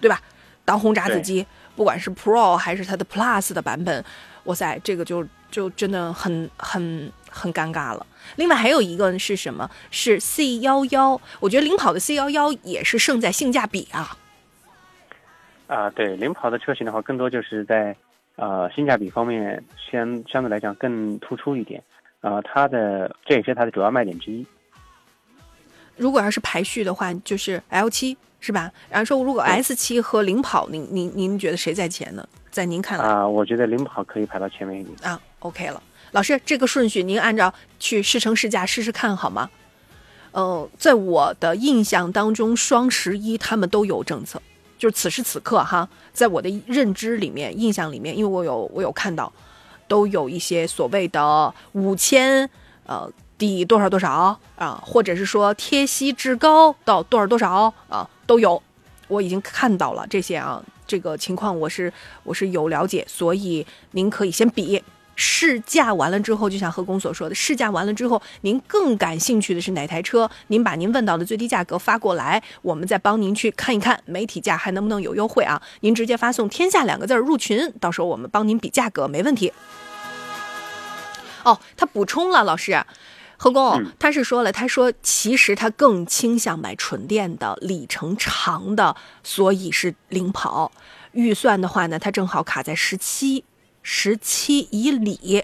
对吧？当红炸子鸡，不管是 Pro 还是它的 Plus 的版本，哇塞，这个就就真的很很很尴尬了。另外还有一个是什么？是 C 幺幺，我觉得领跑的 C 幺幺也是胜在性价比啊。啊、对，领跑的车型的话，更多就是在呃性价比方面相相对来讲更突出一点。呃，它的这也是它的主要卖点之一。如果要是排序的话，就是 L 七是吧？然后说如果 S 七和领跑，您您您觉得谁在前呢？在您看来啊、我觉得领跑可以排到前面一点。啊，OK 了。老师，这个顺序您按照去试乘试驾试试看好吗？呃，在我的印象当中，双十一他们都有政策，就是此时此刻哈，在我的认知里面、印象里面，因为我有我有看到，都有一些所谓的五千呃抵多少多少啊，或者是说贴息至高到多少多少啊，都有。我已经看到了这些啊，这个情况我是我是有了解，所以您可以先比。试驾完了之后，就像何工所说的，试驾完了之后，您更感兴趣的是哪台车？您把您问到的最低价格发过来，我们再帮您去看一看媒体价还能不能有优惠啊？您直接发送“天下”两个字儿入群，到时候我们帮您比价格，没问题。哦，他补充了，老师，何工，他是说了，他说其实他更倾向买纯电的，里程长的，所以是领跑。预算的话呢，他正好卡在十七，十七以里，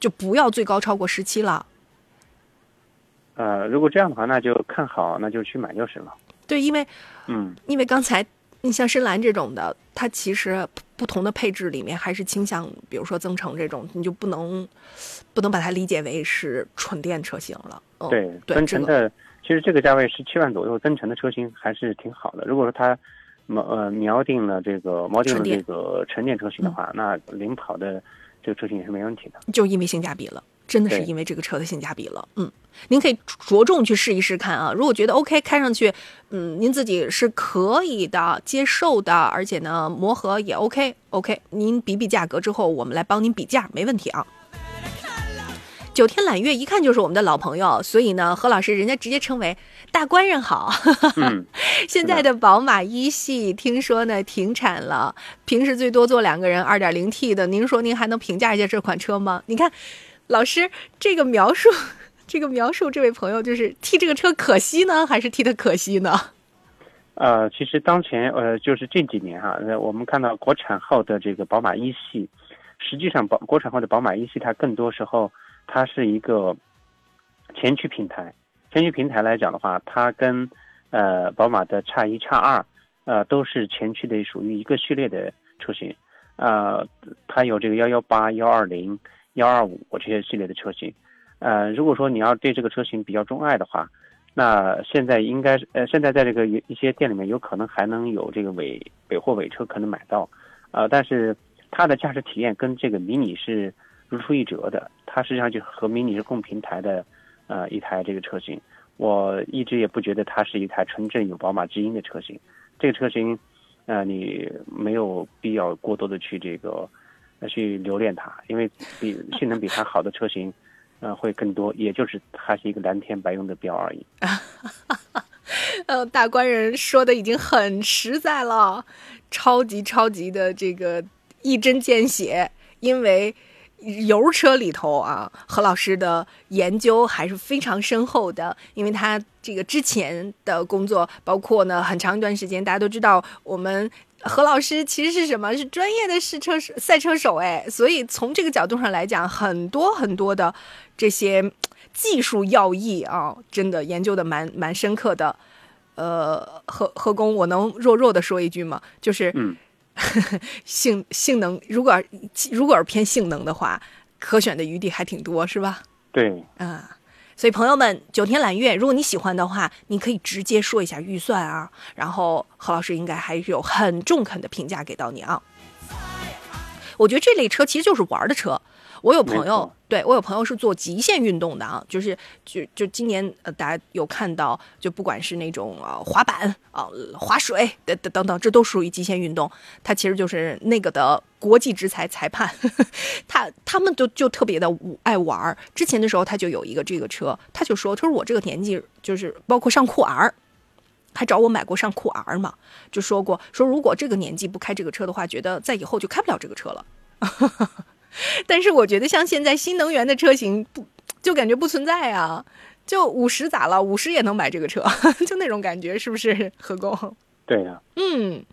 就不要最高超过十七了。呃，如果这样的话，那就看好，那就去买就是了。对，因为嗯，因为刚才你像深蓝这种的，它其实不同的配置里面还是倾向，比如说增程这种，你就不能不能把它理解为是纯电车型了。嗯、对，对，这个增程的，其实这个价位十七万左右，增程的车型还是挺好的。如果说它瞄呃瞄定了这个锚定了这个纯电车型的话，那领跑的这个车型也是没问题的。就因为性价比了，真的是因为这个车的性价比了。嗯，您可以着重去试一试看啊。如果觉得 OK，开上去，嗯，您自己是可以的、接受的，而且呢，磨合也 OK，OK。您比比价格之后，我们来帮您比价，没问题啊。九天揽月一看就是我们的老朋友，所以呢，何老师人家直接称为大官人好。嗯，现在的宝马一系听说呢停产了，平时最多坐两个人，二点零 T 的。您说您还能评价一下这款车吗？你看，老师这个描述，这个描述，这位朋友就是替这个车可惜呢，还是替他可惜呢？呃，其实当前呃，就是近几年哈，呃，我们看到国产后的这个宝马一系，实际上宝国产后的宝马一系，它更多时候它是一个前驱平台。前驱平台来讲的话，它跟呃宝马的 X 一、X 二，呃都是前驱的属于一个系列的车型。呃，它有这个幺幺八、幺二零、幺二五这些系列的车型。呃，如果说你要对这个车型比较钟爱的话，那现在应该是呃，现在在这个一一些店里面有可能还能有这个尾尾货尾车可能买到，呃，但是它的驾驶体验跟这个迷你是如出一辙的，它实际上就和迷你是共平台的，呃，一台这个车型。我一直也不觉得它是一台纯正有宝马基因的车型，这个车型，呃，你没有必要过多的去这个，呃，去留恋它，因为比性能比它好的车型。呃，会更多，也就是它是一个蓝天白云的标而已。呃，大官人说的已经很实在了，超级超级的这个一针见血，因为。油车里头啊，何老师的研究还是非常深厚的，因为他这个之前的工作，包括呢很长一段时间，大家都知道我们何老师其实是什么？是专业的试车手赛车手哎，所以从这个角度上来讲，很多很多的这些技术要义啊，真的研究的蛮蛮深刻的。呃，何何工，我能弱弱的说一句吗？就是，性性能，如果如果是偏性能的话，可选的余地还挺多，是吧？对，嗯，所以朋友们，九天揽月，如果你喜欢的话，你可以直接说一下预算啊，然后何老师应该还是有很中肯的评价给到你啊。我觉得这类车其实就是玩的车。我有朋友，对我有朋友是做极限运动的啊，就是就就今年呃，大家有看到，就不管是那种啊、呃、滑板啊、呃、滑水等等等等，这都属于极限运动。他其实就是那个的国际制裁裁判，他他们都就特别的爱玩。之前的时候他就有一个这个车，他就说，他说我这个年纪就是包括上酷 R。还找我买过上酷 R 嘛，就说过说如果这个年纪不开这个车的话，觉得在以后就开不了这个车了。但是我觉得像现在新能源的车型不就感觉不存在啊，就五十咋了？五十也能买这个车，就那种感觉，是不是？何工？对呀、嗯，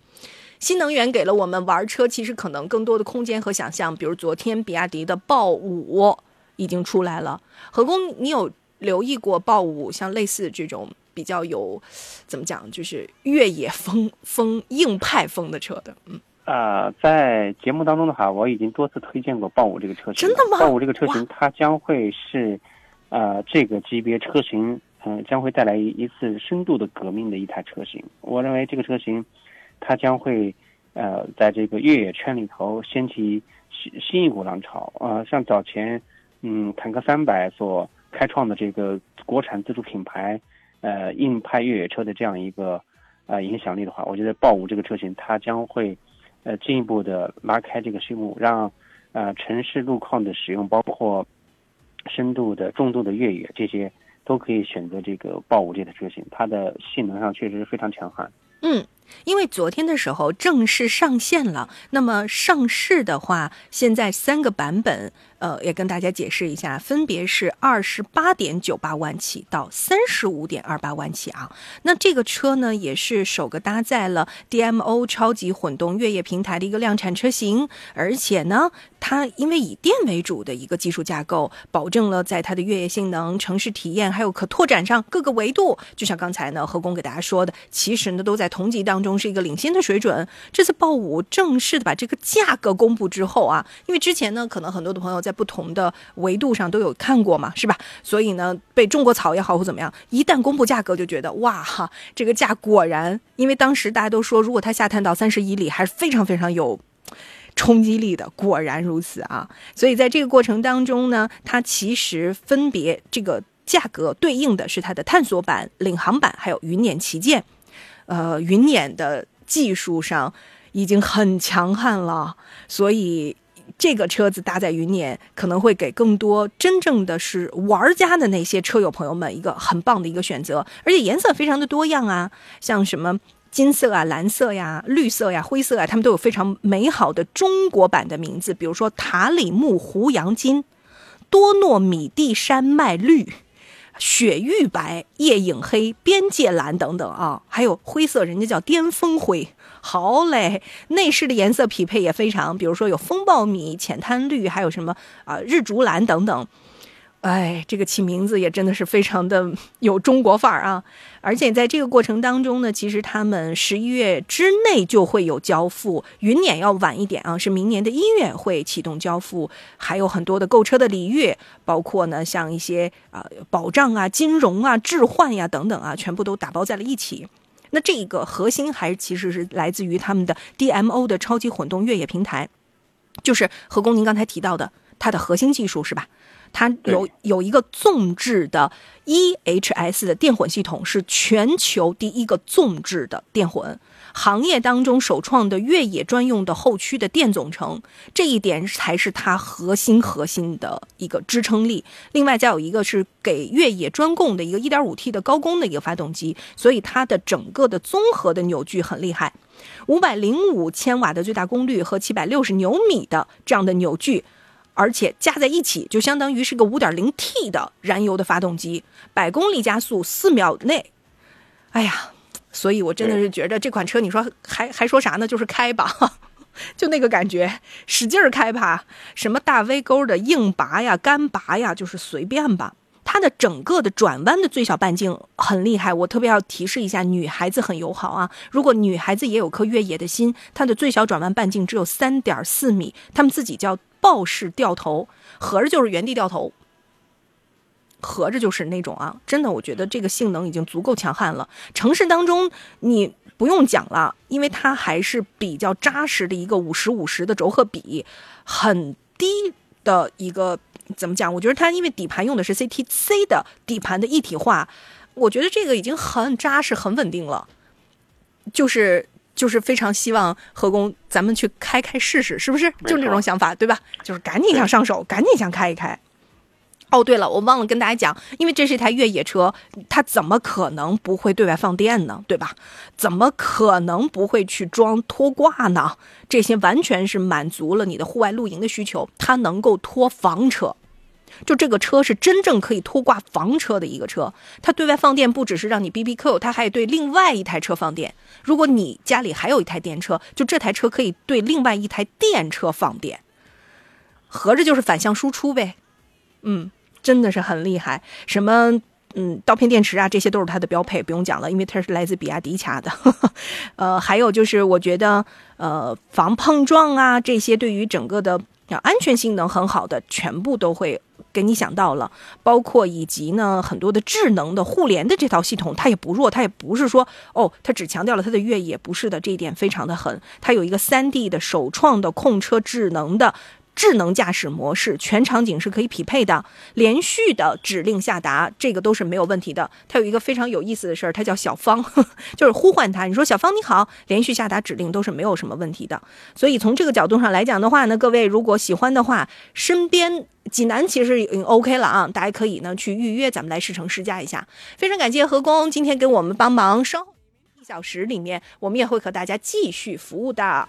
新能源给了我们玩车其实可能更多的空间和想象。比如昨天比亚迪的豹五已经出来了，何工，你有留意过豹五像类似这种比较有怎么讲，就是越野风风硬派风的车的？嗯。呃，在节目当中的话，我已经多次推荐过豹五这个车型。真的吗豹五这个车型，它将会是，呃，这个级别车型，嗯、呃，将会带来一次深度的革命的一台车型。我认为这个车型，它将会，呃，在这个越野圈里头掀起新新一股浪潮。呃，像早前，嗯，坦克三百所开创的这个国产自主品牌，呃，硬派越野车的这样一个呃影响力的话，我觉得豹五这个车型它将会呃进一步的拉开这个序幕，让呃城市路况的使用，包括深度的、重度的越野这些，都可以选择这个豹五这台车型，它的性能上确实非常强悍。嗯，因为昨天的时候正式上线了，那么上市的话，现在三个版本，呃，也跟大家解释一下，分别是二十八点九八万起到三十五点二八万起啊。那这个车呢，也是首个搭载了 DMO 超级混动越野平台的一个量产车型，而且呢，它因为以电为主的一个技术架构，保证了在它的越野性能、城市体验还有可拓展上各个维度，就像刚才呢何工给大家说的，其实呢都在同级当中是一个领先的水准。这次豹五正式的把这个价格公布之后啊，因为之前呢可能很多的朋友在不同的维度上都有看过嘛，是吧？所以呢被种过草也好或怎么样，一旦公布价格就觉得哇哈，这个价果然，因为当时大家都说如果它下探到三十一里，还是非常非常有。冲击力的，果然如此啊！所以在这个过程当中呢，它其实分别这个价格对应的是它的探索版、领航版，还有云辇旗舰。呃，云辇的技术上已经很强悍了，所以这个车子搭载云辇，可能会给更多真正的是玩家的那些车友朋友们一个很棒的一个选择，而且颜色非常的多样啊，像什么。金色啊、蓝色呀、绿色呀、灰色啊，它们都有非常美好的中国版的名字，比如说塔里木胡杨金、多诺米蒂山脉绿、雪域白、夜影黑、边界蓝等等啊，还有灰色，人家叫巅峰灰。好嘞，内饰的颜色匹配也非常，比如说有风暴米、浅滩绿，还有什么啊日竹蓝等等。哎，这个起名字也真的是非常的有中国范儿啊！而且在这个过程当中呢，其实他们十一月之内就会有交付，云辇要晚一点啊，是明年的一月会启动交付，还有很多的购车的礼遇，包括呢像一些啊、保障啊、金融啊、置换呀等等啊，全部都打包在了一起。那这个核心还是其实是来自于他们的 DMO 的超级混动越野平台，就是何工您刚才提到的它的核心技术是吧？它有有一个纵置的 EHS 的电混系统，是全球第一个纵置的电混，行业当中首创的越野专用的后驱的电总成，这一点才是它核心核心的一个支撑力。另外再有一个是给越野专供的一个 1.5T 的高功的一个发动机，所以它的整个的综合的扭矩很厉害，五百零五千瓦的最大功率和七百六十牛米的这样的扭矩。而且加在一起，就相当于是个 5.0T 的燃油的发动机，百公里加速四秒内。哎呀，所以我真的是觉得这款车，你说还还说啥呢？就是开吧，就那个感觉，使劲儿开吧。什么大 V 钩的硬拔呀、干拔呀，就是随便吧。它的整个的转弯的最小半径很厉害，我特别要提示一下，女孩子很友好啊。如果女孩子也有颗越野的心，它的最小转弯半径只有三点四米，他们自己叫豹式掉头，合着就是原地掉头，合着就是那种啊，真的，我觉得这个性能已经足够强悍了。城市当中你不用讲了，因为它还是比较扎实的一个五十五十的轴荷比，很低的一个。怎么讲？我觉得它因为底盘用的是 CTC 的底盘的一体化，我觉得这个已经很扎实、很稳定了。就是就是非常希望何工咱们去开开试试，是不是？就这种想法，对吧？就是赶紧想上手，赶紧想开一开。哦，对了，我忘了跟大家讲，因为这是一台越野车，它怎么可能不会对外放电呢？对吧？怎么可能不会去装拖挂呢？这些完全是满足了你的户外露营的需求，它能够拖房车。就这个车是真正可以拖挂房车的一个车，它对外放电不只是让你 BBQ，它还对另外一台车放电。如果你家里还有一台电车，就这台车可以对另外一台电车放电，合着就是反向输出呗。嗯，真的是很厉害。什么嗯，刀片电池啊，这些都是它的标配，不用讲了，因为它是来自比亚迪家的。呃，还有就是我觉得呃，防碰撞啊，这些对于整个的安全性能很好的，全部都会。给你想到了，包括以及呢很多的智能的互联的这套系统，它也不弱，它也不是说哦，它只强调了它的越野，不是的，这一点非常的狠。它有一个三 D 的首创的控车智能的智能驾驶模式，全场景是可以匹配的，连续的指令下达，这个都是没有问题的。它有一个非常有意思的事儿，它叫小芳，就是呼唤它，你说小芳你好，连续下达指令都是没有什么问题的。所以从这个角度上来讲的话呢，各位如果喜欢的话，身边济南其实已经 OK 了啊，大家可以呢去预约，咱们来试乘试驾一下。非常感谢何工今天给我们帮忙，稍后一小时里面我们也会和大家继续服务的。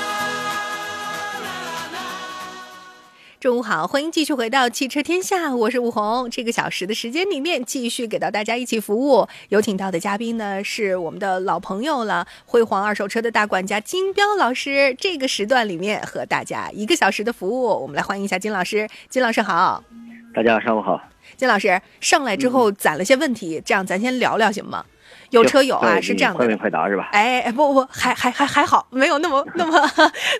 中午好，欢迎继续回到汽车天下，我是吴红。这个小时的时间里面，继续给到大家一起服务。有请到的嘉宾呢是我们的老朋友了，辉煌二手车的大管家金彪老师。这个时段里面和大家一个小时的服务，我们来欢迎一下金老师。金老师好，大家上午好。金老师上来之后攒了些问题，这样咱先聊聊行吗？有车友啊，是这样的快问，快答是吧？哎，不不，还还还还好，没有那么 那么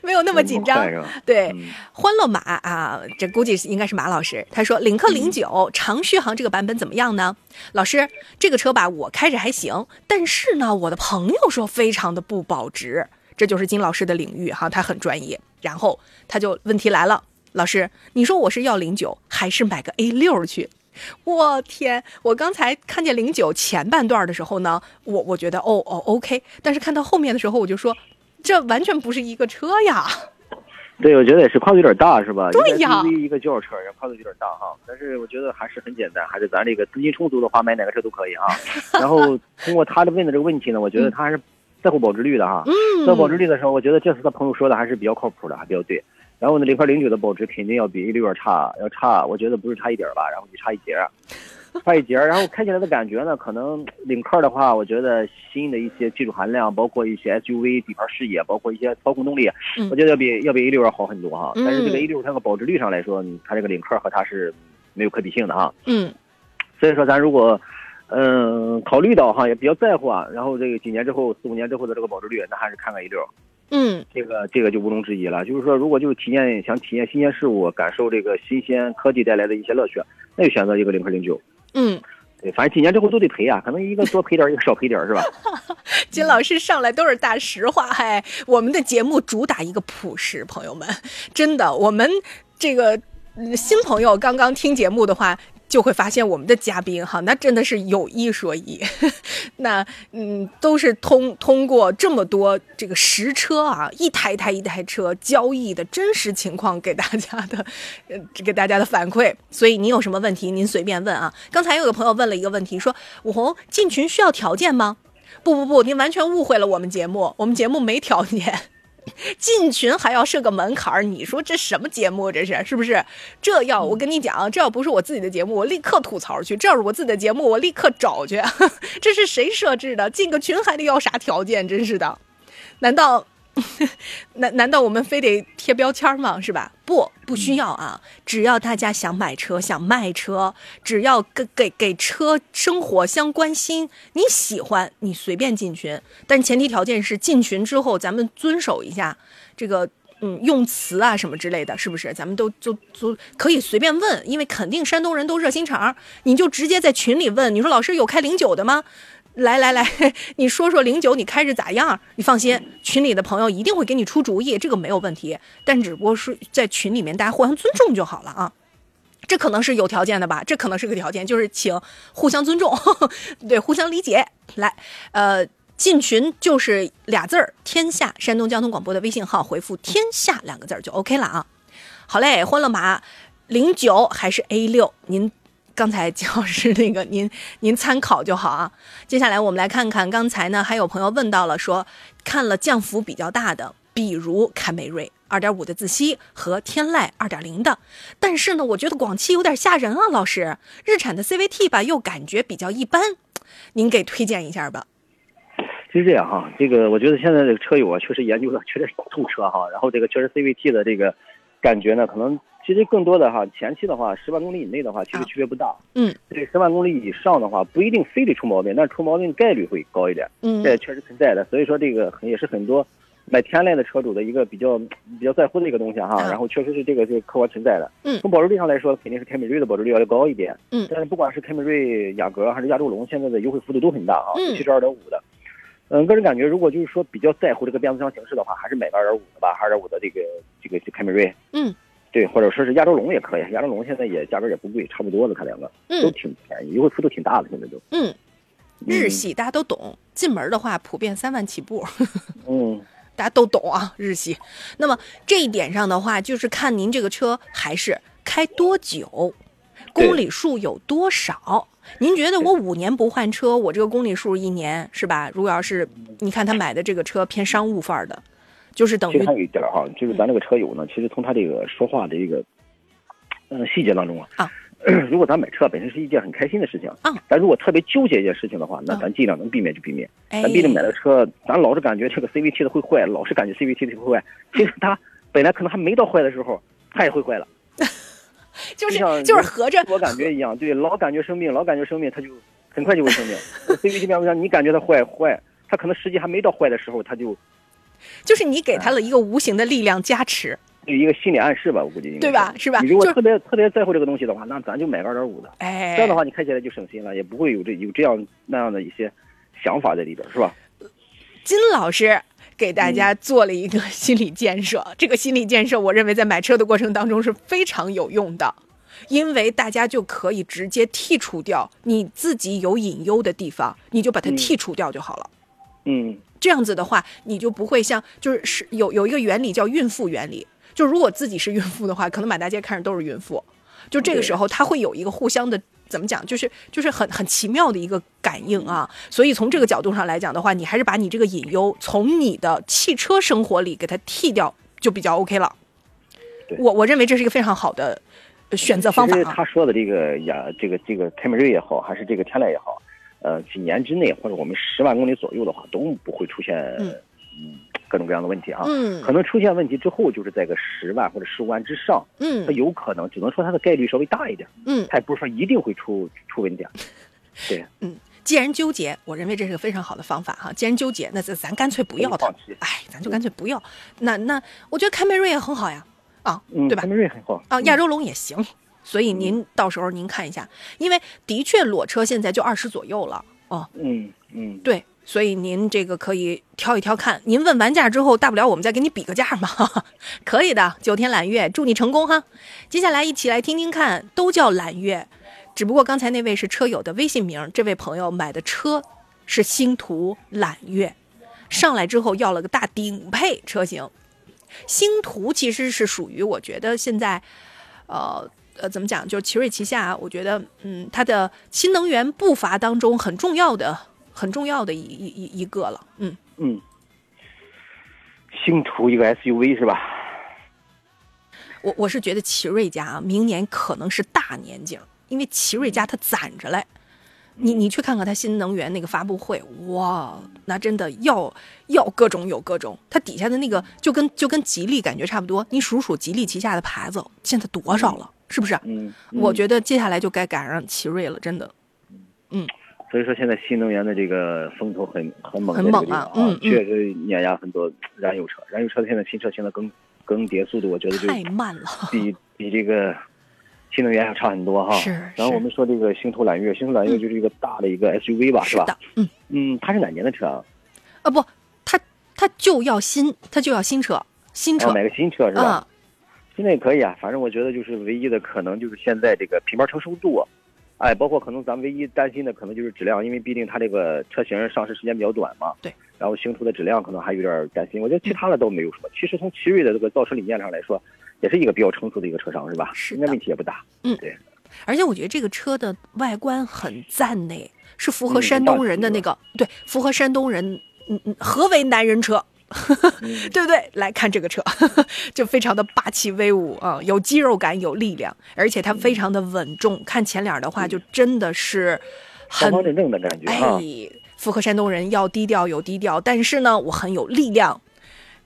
没有那么紧张。对，嗯欢乐马啊，这估计是应该是马老师。他说，领克零九长续航这个版本怎么样呢？老师，这个车吧，我开着还行，但是呢，我的朋友说非常的不保值，这就是金老师的领域哈，他很专业。然后他就问题来了，老师，你说我是要零九还是买个 A 六去？我天！我刚才看见零九前半段的时候呢，我我觉得哦哦 OK，但是看到后面的时候，我就说，这完全不是一个车呀。对，我觉得也是跨度有点大是吧？对呀一个轿车，跨度有点大哈。但是我觉得还是很简单，还是咱这个资金充足的话，买哪个车都可以啊。然后通过他的问的这个问题呢，我觉得他还是在乎保值率的哈。嗯在保值率的时候，我觉得这次他朋友说的还是比较靠谱的，还比较对。然后呢，领克零九的保值肯定要比 A 六要差，要差，我觉得不是差一点儿吧，然后就差一截儿，差一截儿。然后开起来的感觉呢，可能领克的话，我觉得新的一些技术含量，包括一些 SUV 底盘视野，包括一些操控动力，嗯我觉得要比要比 A 六要好很多哈。嗯但是这个 A 六它的保值率上来说，它这个领克和它是没有可比性的哈。嗯所以说，咱如果嗯考虑到哈，也比较在乎啊，然后这个几年之后、四五年之后的这个保值率，那还是看看 A 六。嗯这个这个就毋庸置疑了，就是说，如果就是体验想体验新鲜事物，感受这个新鲜科技带来的一些乐趣，那就选择一个领克零九。嗯，对，反正几年之后都得赔啊，可能一个多赔点儿，一个少赔点儿，是吧？金老师上来都是大实话，嗨，我们的节目主打一个朴实，朋友们，真的，我们这个嗯新朋友刚刚听节目的话。就会发现我们的嘉宾哈，那真的是有一说一，那嗯，都是通通过这么多这个实车啊，一台一台一台车交易的真实情况给大家的，呃，给大家的反馈。所以您有什么问题，您随便问啊。刚才有个朋友问了一个问题，说武红进群需要条件吗？不不不，您完全误会了我们节目，我们节目没条件。进群还要设个门槛儿，你说这什么节目？这是是不是？这要我跟你讲，这要不是我自己的节目，我立刻吐槽去；这要是我自己的节目，我立刻找去。这是谁设置的？进个群还得要啥条件？真是的，难道？难难道我们非得贴标签吗？是吧？不，不需要啊！只要大家想买车、想卖车，只要给给给车生活相关心，你喜欢，你随便进群。但前提条件是进群之后，咱们遵守一下这个嗯用词啊什么之类的，是不是？咱们都就就可以随便问，因为肯定山东人都热心肠，你就直接在群里问，你说老师有开零九的吗？来来来，你说说零九你开着咋样？你放心，群里的朋友一定会给你出主意，这个没有问题。但只不过是在群里面大家互相尊重就好了啊。这可能是有条件的吧？这可能是个条件，就是请互相尊重，对，互相理解。来，呃，进群就是俩字儿，天下。山东交通广播的微信号回复“天下”两个字儿就 OK 了啊。好嘞，欢乐马零九还是 A 六？您刚才金老师那个您您参考就好啊。接下来我们来看看，刚才呢还有朋友问到了说，看了降幅比较大的，比如凯美瑞2.5的自吸和天籁2.0的，但是呢，我觉得广汽有点吓人啊，老师，日产的 CVT 吧又感觉比较一般，您给推荐一下吧。其实这样哈，这个我觉得现在这个车友啊，确实研究的确实是透彻哈，然后这个确实 CVT 的这个感觉呢，可能其实更多的哈，前期的话，十万公里以内的话，其实啊区别不大。嗯，对，十万公里以上的话，不一定非得出毛病，但出毛病概率会高一点，嗯这也确实存在的。所以说，这个很也是很多买天籁的车主的一个比较比较在乎的一个东西哈。啊然后确实是这个是客观存在的。嗯从保值率上来说，肯定是凯美瑞的保值率要高一点。嗯但是不管是凯美瑞、雅阁还是亚洲龙，现在的优惠幅度都很大啊，嗯尤其是二点五的。嗯，个人感觉，如果就是说比较在乎这个变速箱形式的话，还是买个二点五的吧，二点五的这个这个凯美瑞。嗯，对，或者说是亚洲龙也可以，亚洲龙现在也价格也不贵，差不多了，它两个都嗯挺便宜，优惠幅度挺大的，现在都。嗯，日系大家都懂，进门的话普遍三万起步。嗯，大家都懂啊，日系。那么这一点上的话，就是看您这个车还是开多久，公里数有多少。您觉得我五年不换车，我这个公里数一年是吧？如果要是你看他买的这个车偏商务范儿的，就是等于其实还有一点儿哈，就是咱这个车友呢，其实从他这个说话的这个，嗯、细节当中啊，啊 如果咱买车本身是一件很开心的事情，啊但如果特别纠结一件事情的话，那啊咱尽量能避免就避免。哎咱毕竟买了车，咱老是感觉这个 CVT 的会坏，老是感觉 CVT 的会坏，其实它本来可能还没到坏的时候，它也会坏了。就是像就是合着我感觉一样，对，老感觉生病，老感觉生病，它就很快就会生病。CVT 变速箱，你感觉它坏坏，它可能实际还没到坏的时候，它就就是你给他了一个无形的力量加持，有一个心理暗示吧，我估计应该对吧？是吧？你如果特别特别在乎这个东西的话，那咱就买个二点五的，哎，这样的话你开起来就省心了，也不会有这有这样那样的一些想法在里边，是吧？金老师给大家做了一个心理建设，这个心理建设，我认为在买车的过程当中是非常有用的，因为大家就可以直接剔除掉你自己有隐忧的地方，你就把它嗯。剔除掉就好了。嗯，这样子的话，你就不会像就是是有有一个原理叫孕妇原理，就如果自己是孕妇的话，可能满大街看着都是孕妇，就这个时候它会有一个互相的怎么讲，就是就是很很奇妙的一个感应啊。所以从这个角度上来讲的话，你还是把你这个隐忧从你的汽车生活里给它剃掉，就比较 OK 了对。我我认为这是一个非常好的呃选择方法啊。其实他说的这个呀，这个这个凯美瑞也好，还是这个天籁也好，呃，几年之内或者我们十万公里左右的话，都不会出现嗯嗯各种各样的问题啊。嗯可能出现问题之后，就是在个十万或者十五万之上，嗯它嗯有可能，只能说它的概率稍微大一点，嗯它也不是说一定会出出问题啊。对，嗯，既然纠结，我认为这是个非常好的方法哈。既然纠结，那咱咱干脆不要它哎，咱就干脆不要。那那我觉得凯美瑞也很好呀，啊，嗯，对吧凯？美瑞很好啊，嗯亚洲龙也行。所以您到时候您看一下，因为的确裸车现在就二十左右了哦，嗯嗯，对，所以您这个可以挑一挑看。您问完价之后，大不了我们再给你比个价嘛，可以的。九天揽月，祝你成功哈。接下来一起来听听看，都叫揽月，只不过刚才那位是车友的微信名，这位朋友买的车是星途揽月，上来之后要了个大顶配车型。星途其实是属于我觉得现在，呃呃，怎么讲？就是奇瑞旗下，我觉得，嗯，它的新能源步伐当中很重要的、很重要的一一一一个了。嗯，嗯，星途一个 SUV 是吧？我我是觉得奇瑞家啊，明年可能是大年景，因为奇瑞家它攒着嘞。你你去看看它新能源那个发布会，哇，那真的要要各种有各种。它底下的那个就跟就跟吉利感觉差不多，你数数吉利旗下的牌子现在多少了，是不是？嗯，我嗯觉得接下来就该赶上奇瑞了，真的。嗯所以说现在新能源的这个风头很很猛，很猛啊嗯嗯确实碾压很多燃油车。燃油车现在新车现在更更迭速度，我觉得就太慢了。比比这个新能源要差很多哈。是是然后我们说这个星途揽月，星途揽月就是一个大的一个 SUV 吧，是吧，嗯，嗯，它是哪年的车啊？啊不，它它就要新，它就要新车，新车啊，买个新车是吧？啊，现在也可以啊，反正我觉得就是唯一的可能就是现在这个品牌成熟度，哎，包括可能咱们唯一担心的可能就是质量，因为毕竟它这个车型上市时间比较短嘛。对。然后星途的质量可能还有点担心，我觉得其他的都没有什么。其实从奇瑞的这个造车理念上来说，也是一个比较成熟的一个车商，是吧？是应该问题也不大。嗯对。而且我觉得这个车的外观很赞呢，是符合嗯山东人的那个，对，符合山东人，嗯嗯，何为男人车？嗯 对不对？来看这个车，就非常的霸气威武啊、有肌肉感，有力量，而且它非常的稳重。看前脸的话，就真的是很方方正正的感觉哈。哎，符合山东人要低调有低调，但是呢，我很有力量。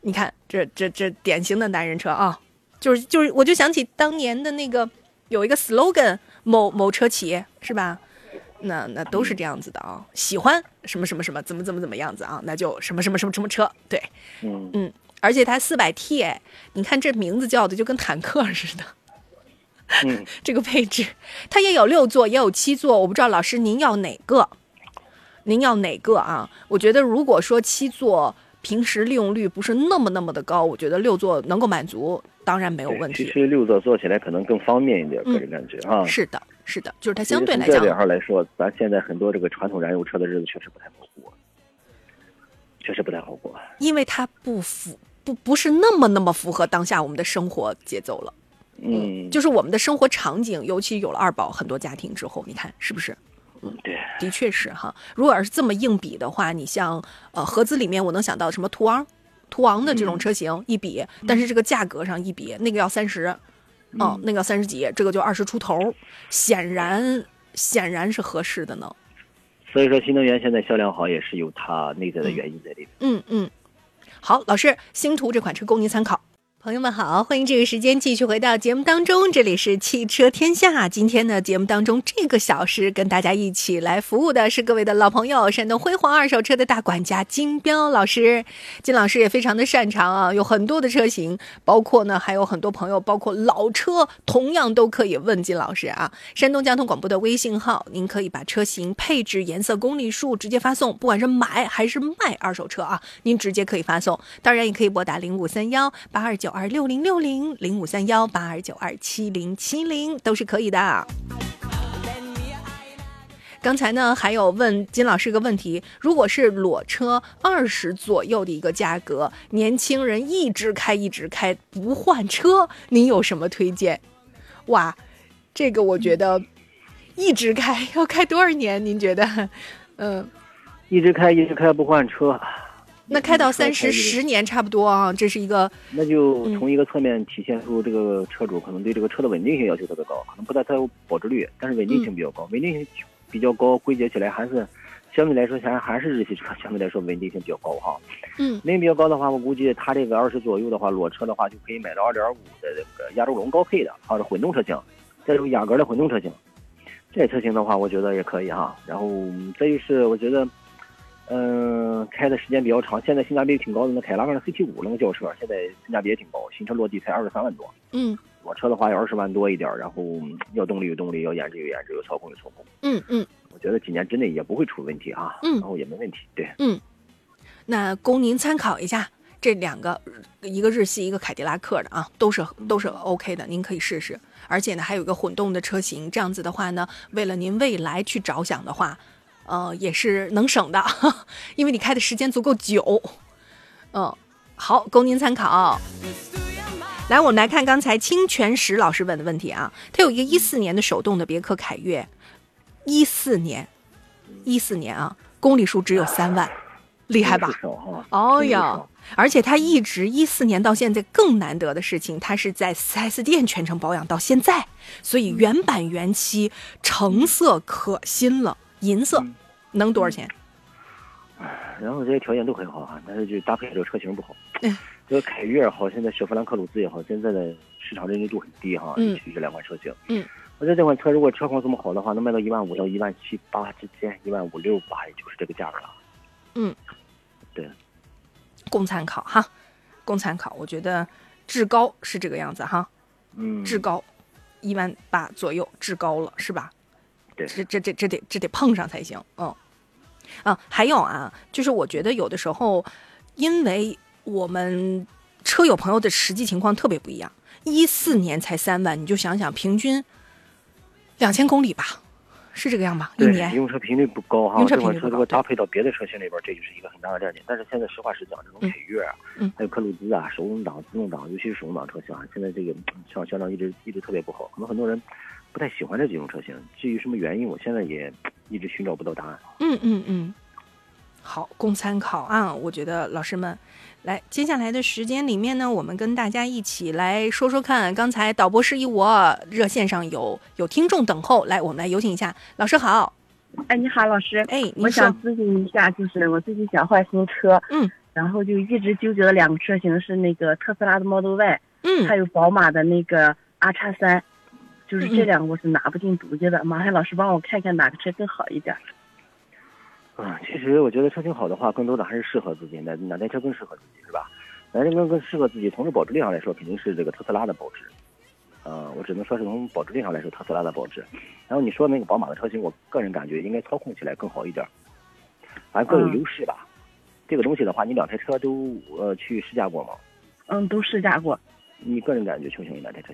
你看，这这这典型的男人车啊，就是就是，我就想起当年的那个有一个 slogan，某某车企是吧？那那都是这样子的啊，喜欢什么什么什么，怎么怎么怎么样子啊，那就什么什么什么什么车，对，嗯，嗯，而且它四百 T，哎，你看这名字叫的就跟坦克似的。嗯，这个配置，它也有六座，也有七座。我不知道老师您要哪个？您要哪个啊？我觉得如果说七座平时利用率不是那么那么的高，我觉得六座能够满足，当然没有问题。其实六座坐起来可能更方便一点，个人感觉啊。是的，是的，就是它相对来其实从这点讲，上来说，咱现在很多这个传统燃油车的日子确实不太好过，确实不太好过。因为它不符不不是那么那么符合当下我们的生活节奏了。嗯，就是我们的生活场景，尤其有了二宝，很多家庭之后，你看是不是？嗯对，的确是哈。如果要是这么硬比的话，你像呃合资里面，我能想到什么途昂、途昂的这种车型一比，但是这个价格上一比，那个要三十，哦，那个三十几，这个就二十出头，显然显然是合适的呢。所以说新能源现在销量好，也是有它内在的原因在里面。嗯嗯，好，老师，星途这款车供您参考。朋友们好，欢迎这个时间继续回到节目当中，这里是汽车天下。今天呢，节目当中这个小时跟大家一起来服务的是各位的老朋友，山东辉煌二手车的大管家金彪老师。金老师也非常的擅长啊，有很多的车型，包括呢还有很多朋友，包括老车，同样都可以问金老师啊。山东交通广播的微信号，您可以把车型、配置、颜色、公里数直接发送，不管是买还是卖二手车啊，您直接可以发送。当然也可以拨打零五三幺八二九二六零六零零五三幺八二九二七零七零都是可以的。刚才呢，还有问金老师一个问题：如果是裸车二十左右的一个价格，年轻人一直开一直开不换车，您有什么推荐？哇，这个我觉得一直开要开多少年？您觉得？嗯，一直开一直开不换车，那开到三十十年差不多啊，这是一个那就从一个侧面体现出这个车主可能对这个车的稳定性要求特别高，可能不太在乎保值率，但是稳定性比较高，稳定性比较高，归结起来还是相对来说还还是日系车相对来说稳定性比较高哈。嗯稳定比较高的话，我估计它这个二十左右的话，裸车的话就可以买到二点五的这个亚洲龙高配的，或者混动车型，再有雅阁的混动车型，这车型的话，我觉得也可以哈。然后嗯再就是我觉得。嗯，开的时间比较长，现在性价比挺高的。那凯拉克的 CT 五那个轿车，现在性价比也挺高，新车落地才二十三万多。嗯裸车的话要二十万多一点，然后嗯要动力有动力，要颜值有颜值，有操控有操控。嗯嗯，我觉得几年之内也不会出问题啊，嗯然后也没问题。对，嗯那供您参考一下。这两个，一个日系，一个凯迪拉克的啊，都是都是 OK 的，您可以试试。而且呢，还有一个混动的车型，这样子的话呢，为了您未来去着想的话，呃，也是能省的，因为你开的时间足够久。嗯，好，供您参考。来，我们来看刚才清泉石老师问的问题啊，他有一个一四年的手动的别克凯越，一四年，一四年啊，公里数只有三万，厉害吧？哦呀真不少，而且他一直一四年到现在更难得的事情，他是在 4S 店全程保养到现在，所以原版原漆，成色可新了，银色，能多少钱？然后这些条件都很好啊，但是就搭配这个车型不好嗯。这个凯越也好，现在雪佛兰科鲁兹也好，现在的市场认知度很低哈，嗯尤其这两款车型。嗯，我觉得这款车如果车况这么好的话，能卖到一万五到一万七八之间，一万五六八，也就是这个价格了。嗯，对，供参考哈，供参考。我觉得至高是这个样子哈，嗯，至高一万八左右，至高了是吧？对这这这这得这得碰上才行，嗯，啊，还有啊，就是我觉得有的时候，因为我们车友朋友的实际情况特别不一样，一四年才三万，你就想想平均两千公里吧，是这个样吧？一，年，用车频率不高哈。用车这款车如果频率不高搭配到别的车型里边，这就是一个很大的亮点。但是现在实话实讲，这种嗯凯越啊，嗯还有科鲁兹啊，手动挡、自动挡，尤其是手动挡车型啊，现在这个嗯销销量一直一直特别不好，可能很多人不太喜欢这几种车型。至于什么原因，我现在也一直寻找不到答案。嗯嗯嗯，好，供参考啊！我觉得老师们，来接下来的时间里面呢，我们跟大家一起来说说看。刚才导播示意我热线上有有听众等候，来，我们来有请一下老师好。哎，你好，老师。哎，我想，咨询一下，就是我最近想换新车，嗯，然后就一直纠结的两个车型是那个特斯拉的 Model Y 嗯还有宝马的那个 R 叉三，就是这两个我是拿不定主意的。麻烦老师帮我看看哪个车更好一点。啊，其实我觉得车型好的话，更多的还是适合自己，哪哪台车更适合自己是吧？哪台车更更适合自己？从这保值率上来说，肯定是这个特斯拉的保值。呃，我只能说是从保值率上来说，特斯拉的保值。然后你说那个宝马的车型，我个人感觉应该操控起来更好一点，反正各有嗯优势吧。这个东西的话，你两台车都呃去试驾过吗？嗯，都试驾过，你个人感觉倾向于哪台车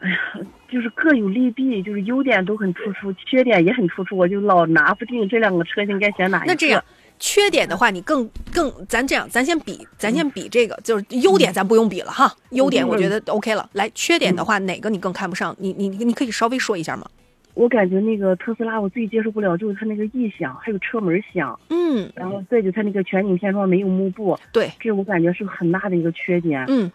型？就是各有利弊，就是优点都很突出，缺点也很突出，我就老拿不定这两个车型该选哪一个。那这样，缺点的话，你更更，咱这样，咱先比，咱先比这个，就是优点咱不用比了哈，优点我觉得 OK 了。来，缺点的话，哪个你更看不上？你你你可以稍微说一下吗？我感觉那个特斯拉我最接受不了就是它那个异响，还有车门响，嗯，然后再就它那个全景天窗没有幕布，对，这我感觉是很大的一个缺点。嗯，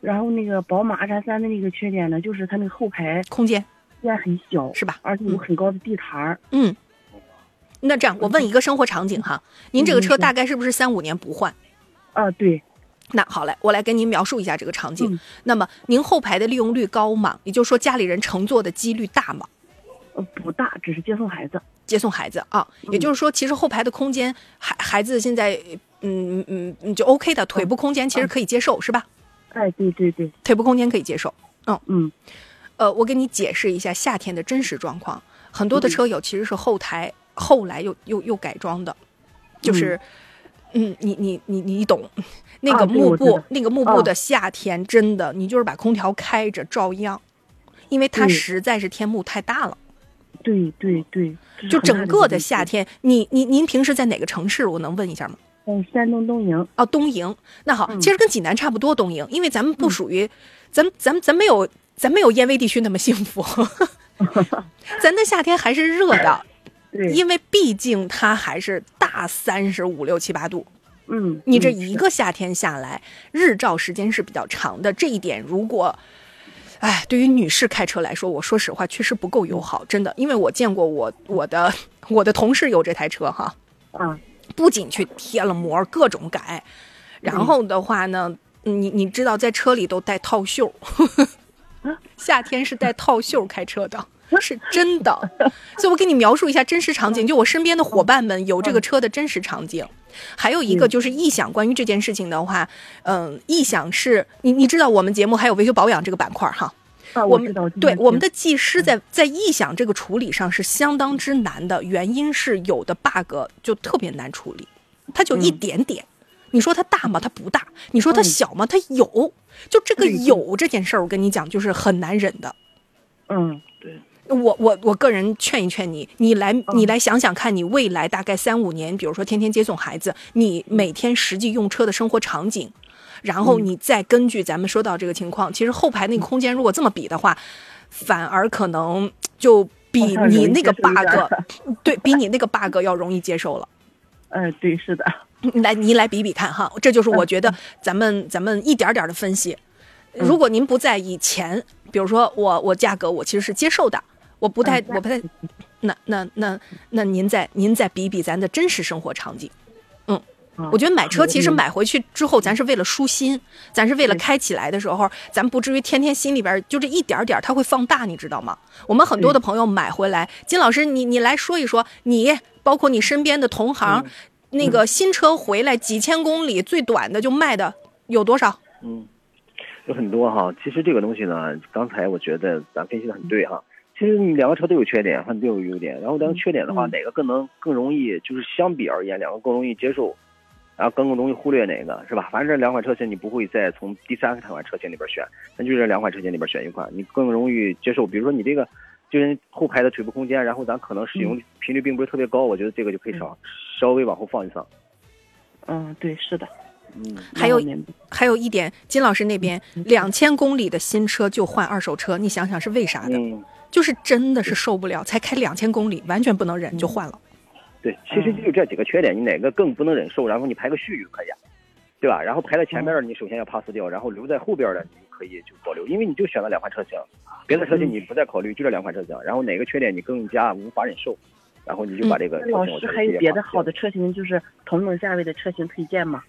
然后那个宝马 X 三的那个缺点呢，就是它那个后排空间虽然很小，是吧？而且有很高的地台儿。嗯。那这样，我问一个生活场景哈，您这个车嗯大概是不是三五年不换？啊，对，那好嘞，我来跟您描述一下这个场景。嗯那么您后排的利用率高吗？也就是说家里人乘坐的几率大吗？呃，不大，只是接送孩子。接送孩子啊，也就是说，其实后排的空间，孩孩子现在嗯嗯嗯就 OK 的，腿部空间其实可以接受，是吧？哎，对对对，腿部空间可以接受。嗯嗯呃，我给你解释一下夏天的真实状况。很多的车友其实是后台后来又又又改装的，就是，嗯，你你你你懂，那个幕布、那个幕布啊的夏天真的，你就是把空调开着照样，因为它实在是天幕太大了。对对对，就整个的。夏天，你你您平时在哪个城市？我能问一下吗？嗯，山东东营。哦，东营。那好，嗯其实跟济南差不多，东营，因为咱们不属于，咱咱咱没有咱没有燕威地区那么幸福，咱的夏天还是热的，对，因为毕竟它还是大三十五六七八度。嗯，你这嗯一个夏天下来，日照时间是比较长的，这一点如果。哎，对于女士开车来说，我说实话确实不够友好，真的，因为我见过我我的我的同事有这台车哈，啊，不仅去贴了膜，各种改，然后的话呢，你你知道在车里都带套袖，夏天是带套袖开车的，是真的。所以我给你描述一下真实场景，就我身边的伙伴们有这个车的真实场景。还有一个就是异响，关于这件事情的话，嗯，异响是你你知道我们节目还有维修保养这个板块哈，啊，我们。对我们的的技师在在异响这个处理上是相当之难的，原因是有的 bug 就特别难处理，它就一嗯点点。你说它大吗？它不大。你说它嗯小吗？它有。就这个有这件事儿，我跟你讲，就是很难忍的。嗯对我我我个人劝一劝你，你来嗯你来想想看，你未来大概三五年，比如说天天接送孩子，你每天实际用车的生活场景，然后嗯你再根据咱们说到这个情况，其实后排那个空间如果这么比的话，反而可能就比你那个 bug，对比你那个 bug 要容易接受了。嗯，对，是的。来，您来比比看哈，这就是我觉嗯得咱们咱们一点点的分析。如果您不在以前，比如说我我价格我其实是接受的，我不太嗯我不太，那那那那您再您再比比咱的真实生活场景。嗯我觉得买车其实嗯买回去之后，咱是为了舒心，咱是为了开起来的时候，咱不至于天天心里边就这一点点儿它会放大，你知道吗？我们很多的朋友买回来，金老师你你来说一说，你包括你身边的同行，那个新车回来几千公里，最短的就卖的有多少？嗯，有很多哈。其实这个东西呢，刚才我觉得咱分析的很对哈。其实你两个车都有缺点，它都有优点。然后但是缺点的话，嗯哪个更能更容易，就是相比而言，两个更容易接受，然后更容易忽略哪个，是吧？反正这两款车型你不会再从第三款车型里边选，那就这两款车型里边选一款，你更容易接受。比如说你这个就是后排的腿部空间，然后咱可能使用频率并不是特别高，我觉得这个就可以稍稍微往后放一放。嗯，对，是的。嗯，还有还有一点，金老师那边两千公里的新车就换二手车，你想想是为啥的？嗯。就是真的是受不了，才开两千公里，完全不能忍就换了。对，其实就这几个缺点，你哪个更不能忍受，然后你排个序就可以，对吧？然后排在前面的，你首先要 pass 掉，然后留在后边的你可以就保留，因为你就选了两款车型，别的车型你不再考虑，就这两款车型，然后哪个缺点你更加无法忍受，然后你就把这个车型老师还有别的好的，车型，就是同等价位的车型推荐吗？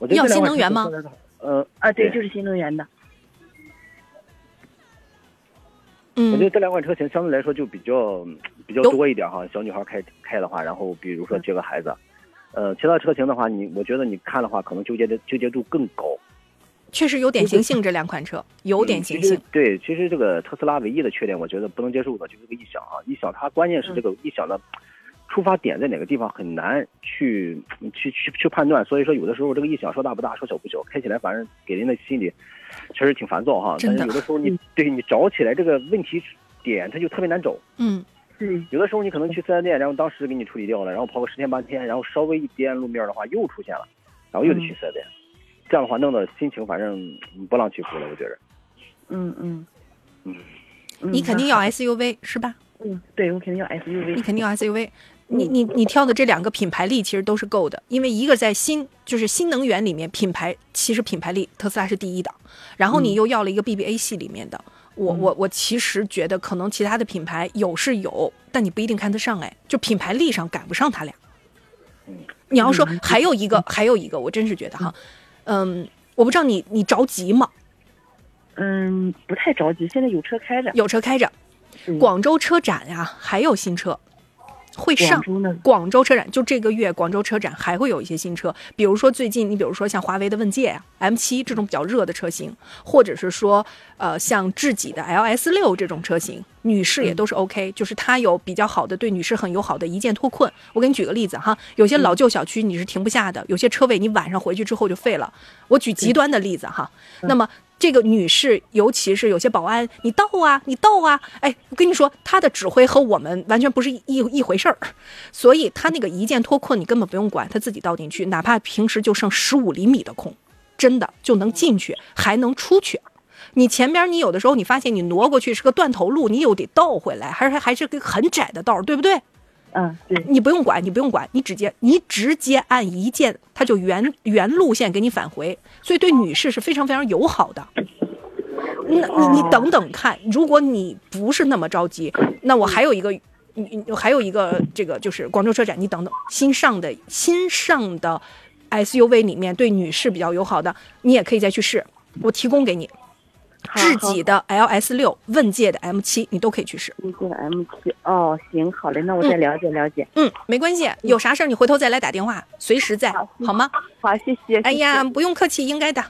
我觉得要新能源吗？呃，啊，对，对就是新能源的。嗯我觉得这两款车型相对来说就比较比较多一点哈，小女孩开开的话，然后比如说接个孩子，呃，其他车型的话，你我觉得你看的话，可能纠结的纠结度更高。确实有典型性，这两款车有典型性嗯。对，其实这个特斯拉唯一的缺点，我觉得不能接受的就是这个异响啊，异响它关键是这个异响的出发点在哪个地方很难去去去去判断，所以说有的时候这个异响说大不大，说小不小，开起来反正给人的心里确实挺烦躁哈。但是有的时候你对你找起来这个问题点，它就特别难找。嗯，对，有的时候你可能去四 S 店，然后当时给你处理掉了，然后跑个十天八天，然后稍微一颠路面的话又出现了，然后又得去四 S 店，这样的话弄得心情反正嗯波浪起伏了，我觉着。嗯嗯嗯嗯，你肯定要 SUV 是吧？嗯，对我肯定要 SUV。你肯定要 SUV。你你你挑的这两个品牌力其实都是够的，因为一个在新就是新能源里面品牌，其实品牌力特斯拉是第一的，然后你又要了一个 BBA 系里面的，我我我其实觉得可能其他的品牌有是有，但你不一定看得上哎，就品牌力上赶不上他俩。你要说还有一个还有一个，我真是觉得哈，嗯，我不知道你你着急吗？嗯，不太着急，现在有车开着。有车开着，嗯广州车展呀、还有新车会上广。州？车展就这个月，广州车展还会有一些新车，比如说最近你比如说像华为的问界啊、M 7这种比较热的车型，或者是说呃像智己的 LS 六这种车型，女士也都是 OK，、就是它有比较好的对女士很友好的一键脱困。我给你举个例子哈，有些老旧小区你是停不下的，有些车位你晚上回去之后就废了。我举极端的例子哈，那么。这个女士，尤其是有些保安，你倒啊，你倒啊，哎，我跟你说，她的指挥和我们完全不是一一回事儿，所以她那个一键脱困你根本不用管，她自己倒进去，哪怕平时就剩十五厘米的空，真的就能进去，还能出去。你前边你有的时候你发现你挪过去是个断头路，你又得倒回来，还是还是个很窄的道，对不对？嗯，你不用管，你不用管，你直接你直接按一键，它就原原路线给你返回，所以对女士是非常非常友好的。那你你等等看，如果你不是那么着急，那我还有一个，你还有一个这个就是广州车展，你等等新上的新上的 SUV 里面对女士比较友好的，你也可以再去试，我提供给你。好智己的 LS 六、问界的 M 七你都可以去试。问界的 M 七哦，行，好嘞，那我再了解了解。嗯，没关系，有啥事儿你回头再来打电话，随时在，好吗？好。谢谢哎呀，，不用客气，应该的。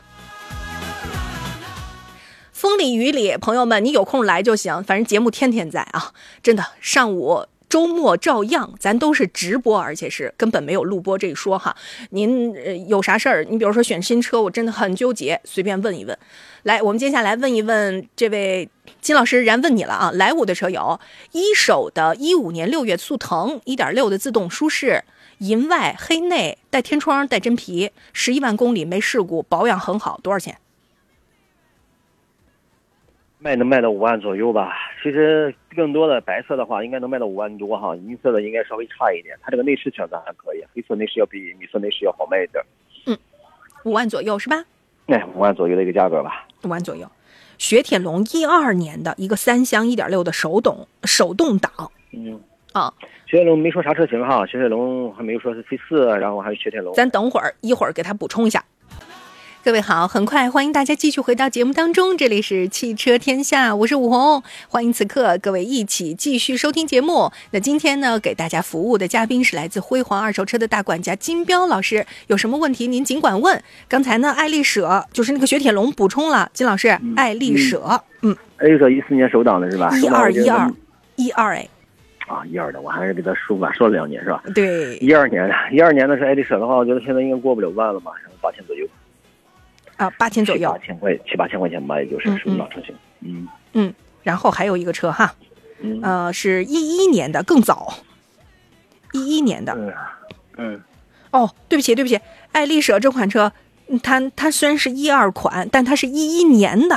风里雨里，朋友们，你有空来就行，反正节目天天在啊，真的，上午。周末照样，咱都是直播，而且是根本没有录播这一说哈。您呃有啥事儿？你比如说选新车，我真的很纠结，随便问一问。来，我们接下来问一问这位金老师，然问你了啊！莱五的车友，一手的一五年六月速腾一点六的自动舒适，银外黑内带天窗带真皮，十一万公里没事故，保养很好，多少钱？卖能卖到五万左右吧。其实更多的白色的话，应该能卖到五万多哈，银色的应该稍微差一点。它这个内饰选择还可以，黑色内饰要比米色内饰要好卖一点。嗯五万左右是吧？哎，五万左右的一个价格吧。五万左右。雪铁龙一二年的一个三厢一点六的手动手动挡嗯，啊，雪铁龙没说啥车型哈，雪铁龙还没有说是 C 四，然后还有雪铁龙。咱等会儿一会儿给他补充一下。各位好，很快欢迎大家继续回到节目当中，这里是汽车天下，我是武红，欢迎此刻各位一起继续收听节目。那今天呢，给大家服务的嘉宾是来自辉煌二手车的大管家金彪老师，有什么问题您尽管问。刚才呢，爱丽舍就是那个雪铁龙补充了，金老师，爱丽舍，嗯，爱丽舍一四年首档的是吧？一二一二一二哎，啊，一二的，我还是给他说吧，说了两年是吧？对。一二年的，一二年的是爱丽舍的话，我觉得现在应该过不了万了吧，然后八千左右，啊，八千左右七八，千块，七八千块钱吧，也就是属于老车型。嗯嗯，然后还有一个车哈，嗯呃，是一一年的，更早，一一年的。嗯嗯，哦，对不起，对不起，爱丽舍这款车，嗯它它虽然是一二款，但它是一一年的，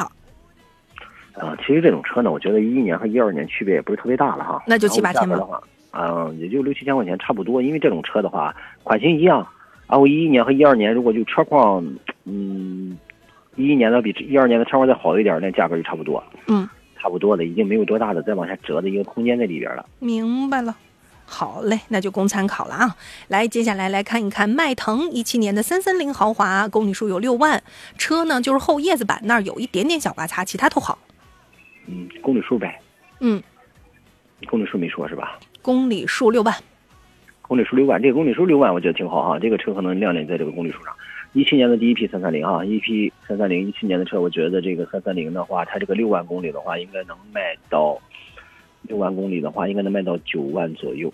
啊，其实这种车呢，我觉得一一年和一二年区别也不是特别大了哈。那就七八千吧然后价格的话，啊、也就六七千块钱差不多。因为这种车的话，款型一样，然后一一年和一二年如果就车况，嗯，一一年的比一二年的车况再好一点，那价格就差不多，嗯，差不多的，已经没有多大的再往下折的一个空间在里边了。明白了。好嘞，那就供参考了啊。来，接下来来看一看迈腾一七年的三三零豪华，公里数有六万，车呢就是后叶子板那儿有一点点小刮擦，其他都好。嗯，公里数呗。嗯，公里数没说是吧？公里数六万。公里数六万，这个公里数六万，我觉得挺好哈。这个车可能亮点在这个公里数上。一七年的第一批三三零啊，一批三三零，一七年的车，我觉得这个三三零的话，它这个六万公里的话，应该能卖到六万公里的话，应该能卖到九万左右，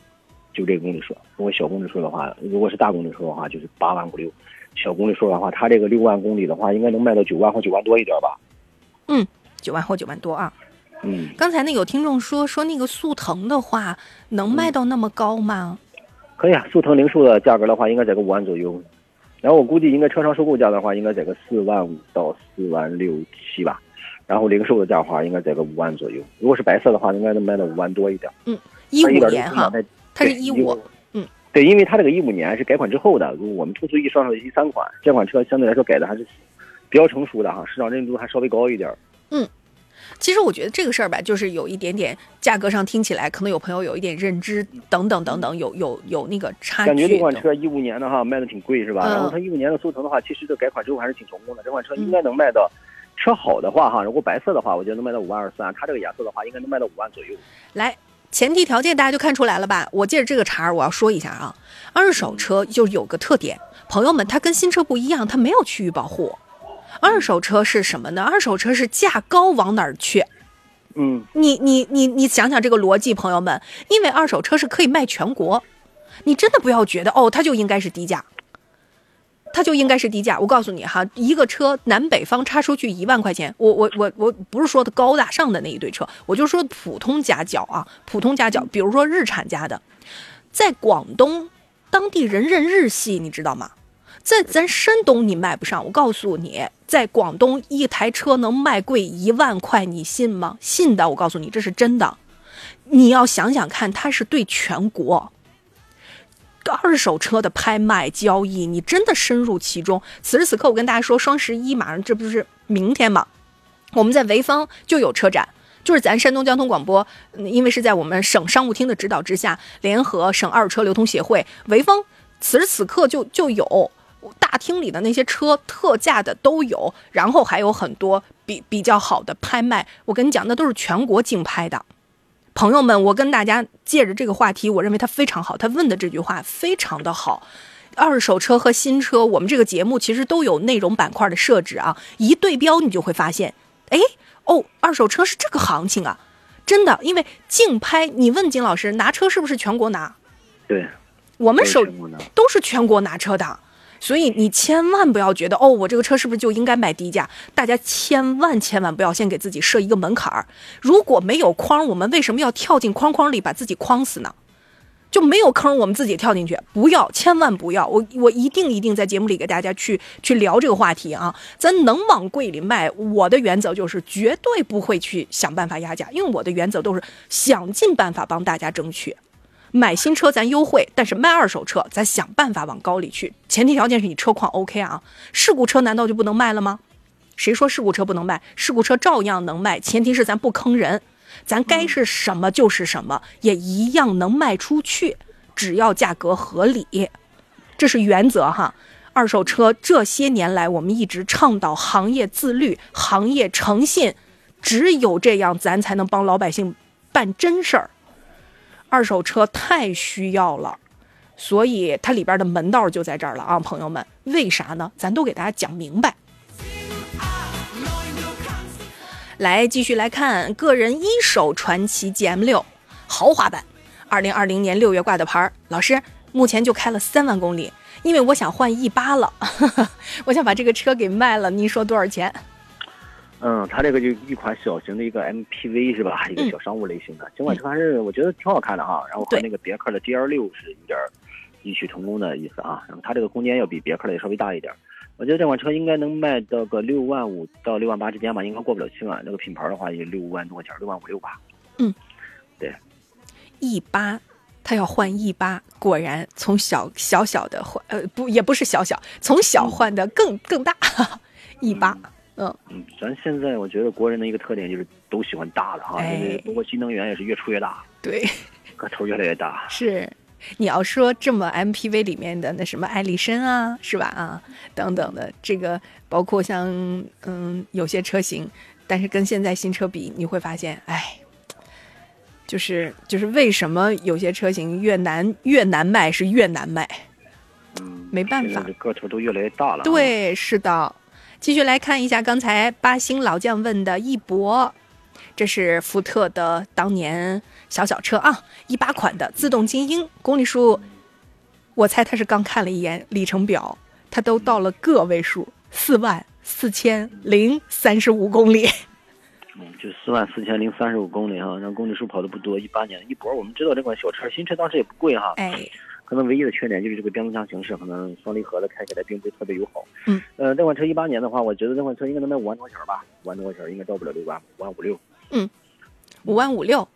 就这个公里数。如果小公里数的话，如果是大公里数的话，就是八万五六。小公里数的话，它这个六万公里的话，应该能卖到九万或九万多一点吧。嗯，九万或九万多啊。嗯，刚才呢有听众说说那个速腾的话，能卖到那么高吗？可以啊，速腾零售的价格的话，应该在个五万左右。然后我估计应该车商收购价的话，应该在个四万五到四万六七吧。然后零售的价的话，应该在个五万左右。如果是白色的话，应该能卖到五万多一点。嗯一五年哈它是一五，嗯，对，因为它这个一五年是改款之后的，如果我们突出一双手一三款，这款车相对来说改的还是比较成熟的哈，市场认知度还稍微高一点。其实我觉得这个事儿吧，就是有一点点价格上听起来，可能有朋友有一点认知等等等等，有有有那个差距感觉这。款车一五年的哈卖的挺贵是吧？嗯然后它一五年的速腾的话，其实这改款之后还是挺成功的。这款车应该能卖到，车好的话哈，如果白色的话，我觉得能卖到五万二三，它这个颜色的话应该能卖到五万左右。来，前提条件大家就看出来了吧？我借着这个茬儿，我要说一下啊，二手车就有个特点，朋友们，它跟新车不一样，它没有区域保护。二手车是什么呢？二手车是价高往哪儿去？嗯，你你你你想想这个逻辑，朋友们，因为二手车是可以卖全国，你真的不要觉得哦，它就应该是低价，它就应该是低价。我告诉你哈，一个车南北方差出去一万块钱，我我我我不是说的高大上的那一对车，我就说普通家轿啊，普通家轿，比如说日产家的，在广东当地人认日系，你知道吗？在咱山东你卖不上，我告诉你，在广东一台车能卖贵一万块，你信吗？信的，我告诉你，这是真的。你要想想看，它是对全国二手车的拍卖交易，你真的深入其中。此时此刻，我跟大家说，双十一马上这不是明天吗？我们在潍坊就有车展，就是咱山东交通广播，因为是在我们省商务厅的指导之下，联合省二手车流通协会，潍坊此时此刻就就有大厅里的那些车特价的都有，然后还有很多比比较好的拍卖。我跟你讲，那都是全国竞拍的。朋友们，我跟大家借着这个话题，我认为他非常好，他问的这句话非常的好。二手车和新车，我们这个节目其实都有内容板块的设置啊，一对标你就会发现，哎，哦，二手车是这个行情啊，真的，因为竞拍，你问金老师拿车是不是全国拿？对，我们手都是全国拿都是全国拿车的，所以你千万不要觉得哦，我这个车是不是就应该卖低价？大家千万千万不要先给自己设一个门槛儿。如果没有框，我们为什么要跳进框框里把自己框死呢？就没有坑，我们自己跳进去，不要，千万不要！我我一定一定在节目里给大家去去聊这个话题啊！咱能往贵里卖，我的原则就是绝对不会去想办法压价，因为我的原则都是想尽办法帮大家争取。买新车咱优惠，但是卖二手车咱想办法往高里去。前提条件是你车况 OK 啊，事故车难道就不能卖了吗？谁说事故车不能卖？事故车照样能卖，前提是咱不坑人，咱该是什么就是什么，也一样能卖出去，只要价格合理，这是原则哈。二手车这些年来，我们一直倡导行业自律、行业诚信，只有这样，咱才能帮老百姓办真事儿。二手车太需要了，所以它里边的门道就在这儿了啊，朋友们。为啥呢？咱都给大家讲明白。来，继续来看个人一手传奇 GM 六豪华版，二零二零年六月挂的牌儿。老师目前就开了三万公里，因为我想换 E 八了，我想把这个车给卖了。您说多少钱？嗯，它这个就一款小型的一个 MPV 是吧？一个小商务类型的，这款车还是我觉得挺好看的哈。然后和那个别克的 GL 六是有点儿异曲同工的意思啊。然后它这个空间要比别克的也稍微大一点儿。我觉得这款车应该能卖到个六万五到六万八之间吧，应该过不了七万。那个品牌的话也六万多块钱，六万五六吧。嗯，对 E 八，他要换 E 八，果然从小小小的换，呃，不，也不是小小，从小换的更更大。E 八，嗯，嗯，咱现在我觉得国人的一个特点就是都喜欢大的哈，哎因为包括新能源也是越出越大，对，个头越来越大。是。你要说这么 MPV 里面的那什么艾力绅啊，是吧？啊，等等的，这个包括像嗯有些车型，但是跟现在新车比，你会发现，哎，就是就是为什么有些车型越难越难卖是越难卖？嗯，没办法个头都越来越大了。，对，是的。继续来看一下刚才八星老将问的翼博，这是福特的当年小小车啊，一八款的自动精英，公里数，我猜他是刚看了一眼里程表，他都到了个位数，四万四千零三十五公里。嗯，就四万四千零三十五公里哈，然后公里数跑的不多，一八年的一博，我们知道这款小车，新车当时也不贵哈，哎，可能唯一的缺点就是这个变速箱形式，可能双离合的开起来并不是特别友好。嗯，呃，这款车一八年的话，我觉得这款车应该能卖五万多块钱吧，五万多块钱应该到不了六万，五万五六。嗯五万五六，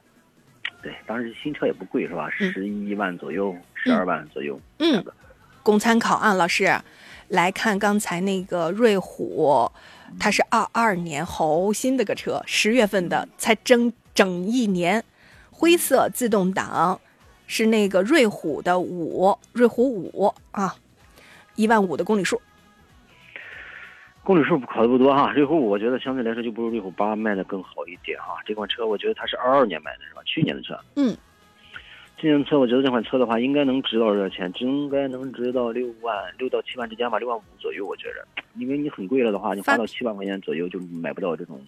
对，当时新车也不贵是吧？嗯十一万左右，十二万左右。嗯供参考啊，老师，来看刚才那个瑞虎，它是二二年猴新的个车，十月份的，才整整一年，灰色自动挡，是那个瑞虎的五，瑞虎五啊，一万五的公里数，公里数考的不多哈，瑞虎五我觉得相对来说就不如瑞虎八卖的更好一点哈。这款车我觉得它是二二年买的是吧？去年的车。嗯。今年的车我觉得这款车的话应该能值到多少钱？应该能值到六万六到七万之间吧，六万五左右我觉着。因为你很贵了的话，你花到七万块钱左右就买不到这种，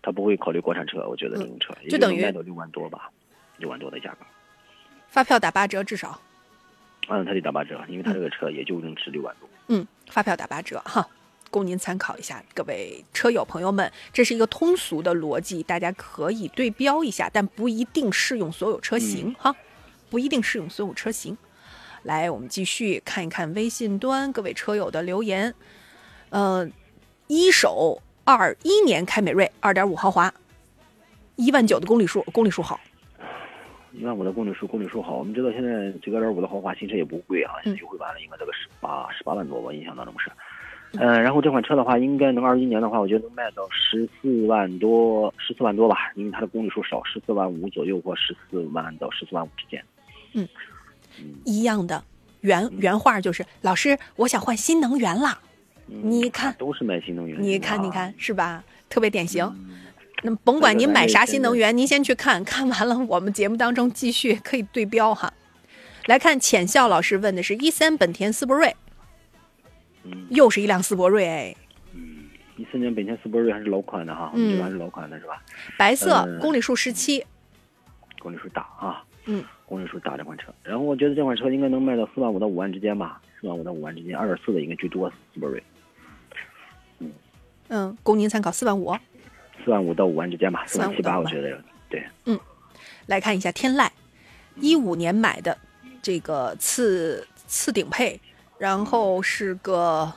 他不会考虑国产车，我觉得这种车、就等于能卖到六万多吧，六万多的价格。发票打八折至少，嗯，他得打八折，因为他这个车也就能值六万多。嗯，发票打八折哈，供您参考一下，各位车友朋友们，这是一个通俗的逻辑，大家可以对标一下，但不一定适用所有车型、哈，不一定适用所有车型。来，我们继续看一看微信端各位车友的留言。呃，一手二一年凯美瑞二点五豪华，一万九的公里数，公里数好，一万五的公里数，公里数好。我们知道现在这个二点五的豪华新车也不贵啊，现在优惠完了应该这个十八十八万多吧，我印象当中是。呃，然后这款车的话，应该能二一年的话，我觉得能卖到十四万多，十四万多吧，因为它的公里数少，十四万五左右或十四万到十四万五之间。嗯一样的。原原话就是，老师，我想换新能源啦。嗯你看都是卖新能源，你看，你看，是吧？特别典型。嗯那么甭管您买啥新能源，您先去看看完了，我们节目当中继续可以对标哈。来看浅笑老师问的是一三本田思铂睿，嗯又是一辆思铂睿哎，一四年本田思铂睿还是老款的哈，我们知道还是老款的是吧？白色，呃公里数十七，公里数大啊，嗯，公里数大这款车。然后我觉得这款车应该能卖到四万五到五万之间吧，四万五到五万之间，二点四的应该最多，思铂睿。嗯，供您参考四万五。四万五到五万之间吧，四万七4万5到八我觉得对。嗯来看一下天籁，一五年买的这个次次顶配，然后是个，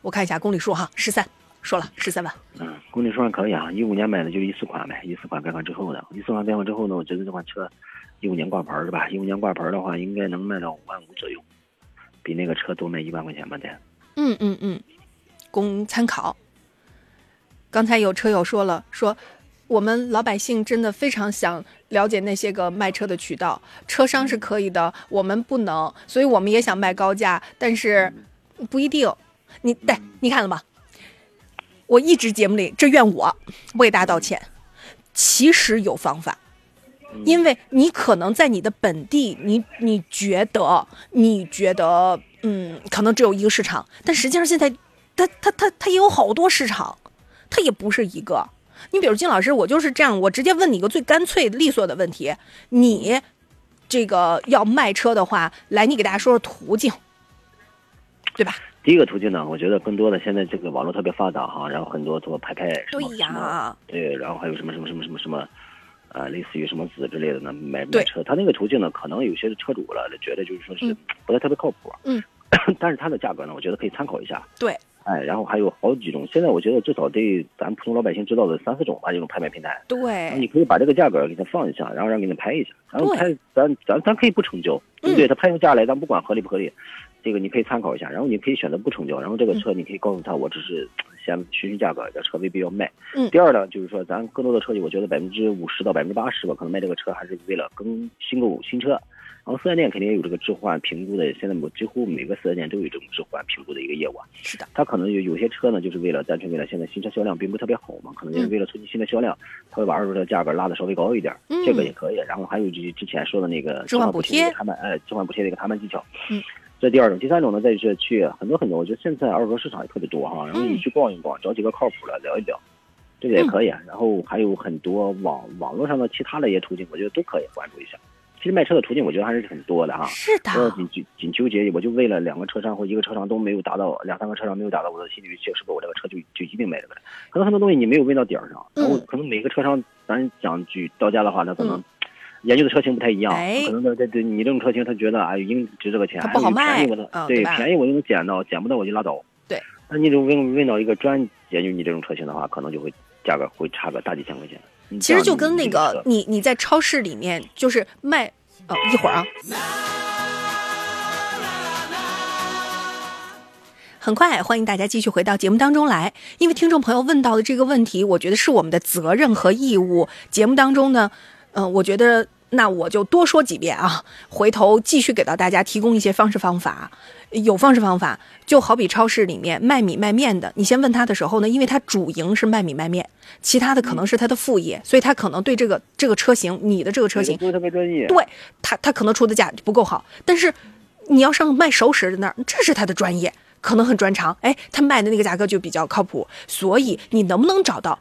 我看一下公里数哈，十三，说了十三万。嗯，公里数还可以啊，一五年买的就是一四款呗，一四款改款之后的，一四款改款之后呢，我觉得这款车一五年挂牌儿是吧？一五年挂牌儿的话，应该能卖到五万五左右，比那个车多卖一万块钱吧得。嗯嗯嗯，供参考。刚才有车友说了，说我们老百姓真的非常想了解那些个卖车的渠道，车商是可以的，我们不能，所以我们也想卖高价，但是不一定。你对，你看了吗？我一直节目里这怨我，我给大家道歉。其实有方法，因为你可能在你的本地，你你觉得你觉得嗯，可能只有一个市场，但实际上现在它它它它也有好多市场，它也不是一个。你比如金老师，我就是这样，我直接问你一个最干脆利索的问题：你这个要卖车的话，来，你给大家说说途径，对吧？第一个途径呢，我觉得更多的现在这个网络特别发达哈，然后很多做拍拍对呀，对，然后还有什么什么什么什么什么，呃，类似于什么子之类的呢，买对买车，他那个途径呢，可能有些车主了觉得就是说是嗯不太特别靠谱，嗯，但是它的价格呢，我觉得可以参考一下，对，哎，然后还有好几种，现在我觉得至少得咱普通老百姓知道的三四种吧，这种拍卖平台，对，你可以把这个价格给他放一下，然后让给你拍一下，然后拍咱咱咱可以不成交，对不对？嗯他拍出价来，咱不管合理不合理，这个你可以参考一下，然后你可以选择不成交，然后这个车你可以告诉他，我只是先询询价格，这车未必要卖。嗯第二呢，就是说咱更多的车企，我觉得百分之五十到百分之八十吧，可能卖这个车还是为了更新购新车，然后四 S 店肯定也有这个置换评估的，现在我几乎每个四 S 店都有这种置换评估的一个业务啊。是的，它可能有有些车呢，就是为了单纯为了现在新车销量并不特别好嘛，可能就是嗯为了促进新的销量，它会把二手车价格拉的稍微高一点，嗯这个也可以。然后还有就是之前说的那个置换补贴谈判，哎，置换补贴的一个谈判技巧。嗯，这第二种，第三种呢，再就是去很多很多，我觉得现在二手车市场也特别多哈，然后你去逛一逛，找几个靠谱的聊一聊，这个也可以。啊然后还有很多网网络上的其他的一些途径，我觉得都可以关注一下。其实卖车的途径，我觉得还是很多的哈。是不要的，仅仅仅纠结，我就为了两个车商或一个车商都没有达到，两三个车商没有达到我的心理预期，是不是我这个车就就一定卖这个？可能很多东西你没有问到点儿上，然后嗯可能每个车商，咱讲句到家的话，那可能 研究的车型不太一样，哎可能在在对你这种车型，他觉得哎应值这个钱，它不好卖哎便宜我的对便宜我就能捡到，捡不到我就拉倒。对，那你就问问到一个专研究你这种车型的话，可能就会价格会差个大几千块钱。其实就跟那个你你在超市里面就是卖，哦，一会儿啊。很快，欢迎大家继续回到节目当中来。因为听众朋友问到的这个问题，我觉得是我们的责任和义务。节目当中呢，呃、我觉得那我就多说几遍啊，回头继续给到大家提供一些方式方法。有方式方法，就好比超市里面卖米卖面的，你先问他的时候呢，因为他主营是卖米卖面，其他的可能是他的副业，所以他可能对这个这个车型，你的这个车型不是特别专业。对他，他可能出的价不够好，但是你要上卖熟食的那儿，这是他的专业，可能很专长，哎，他卖的那个价格就比较靠谱，所以你能不能找到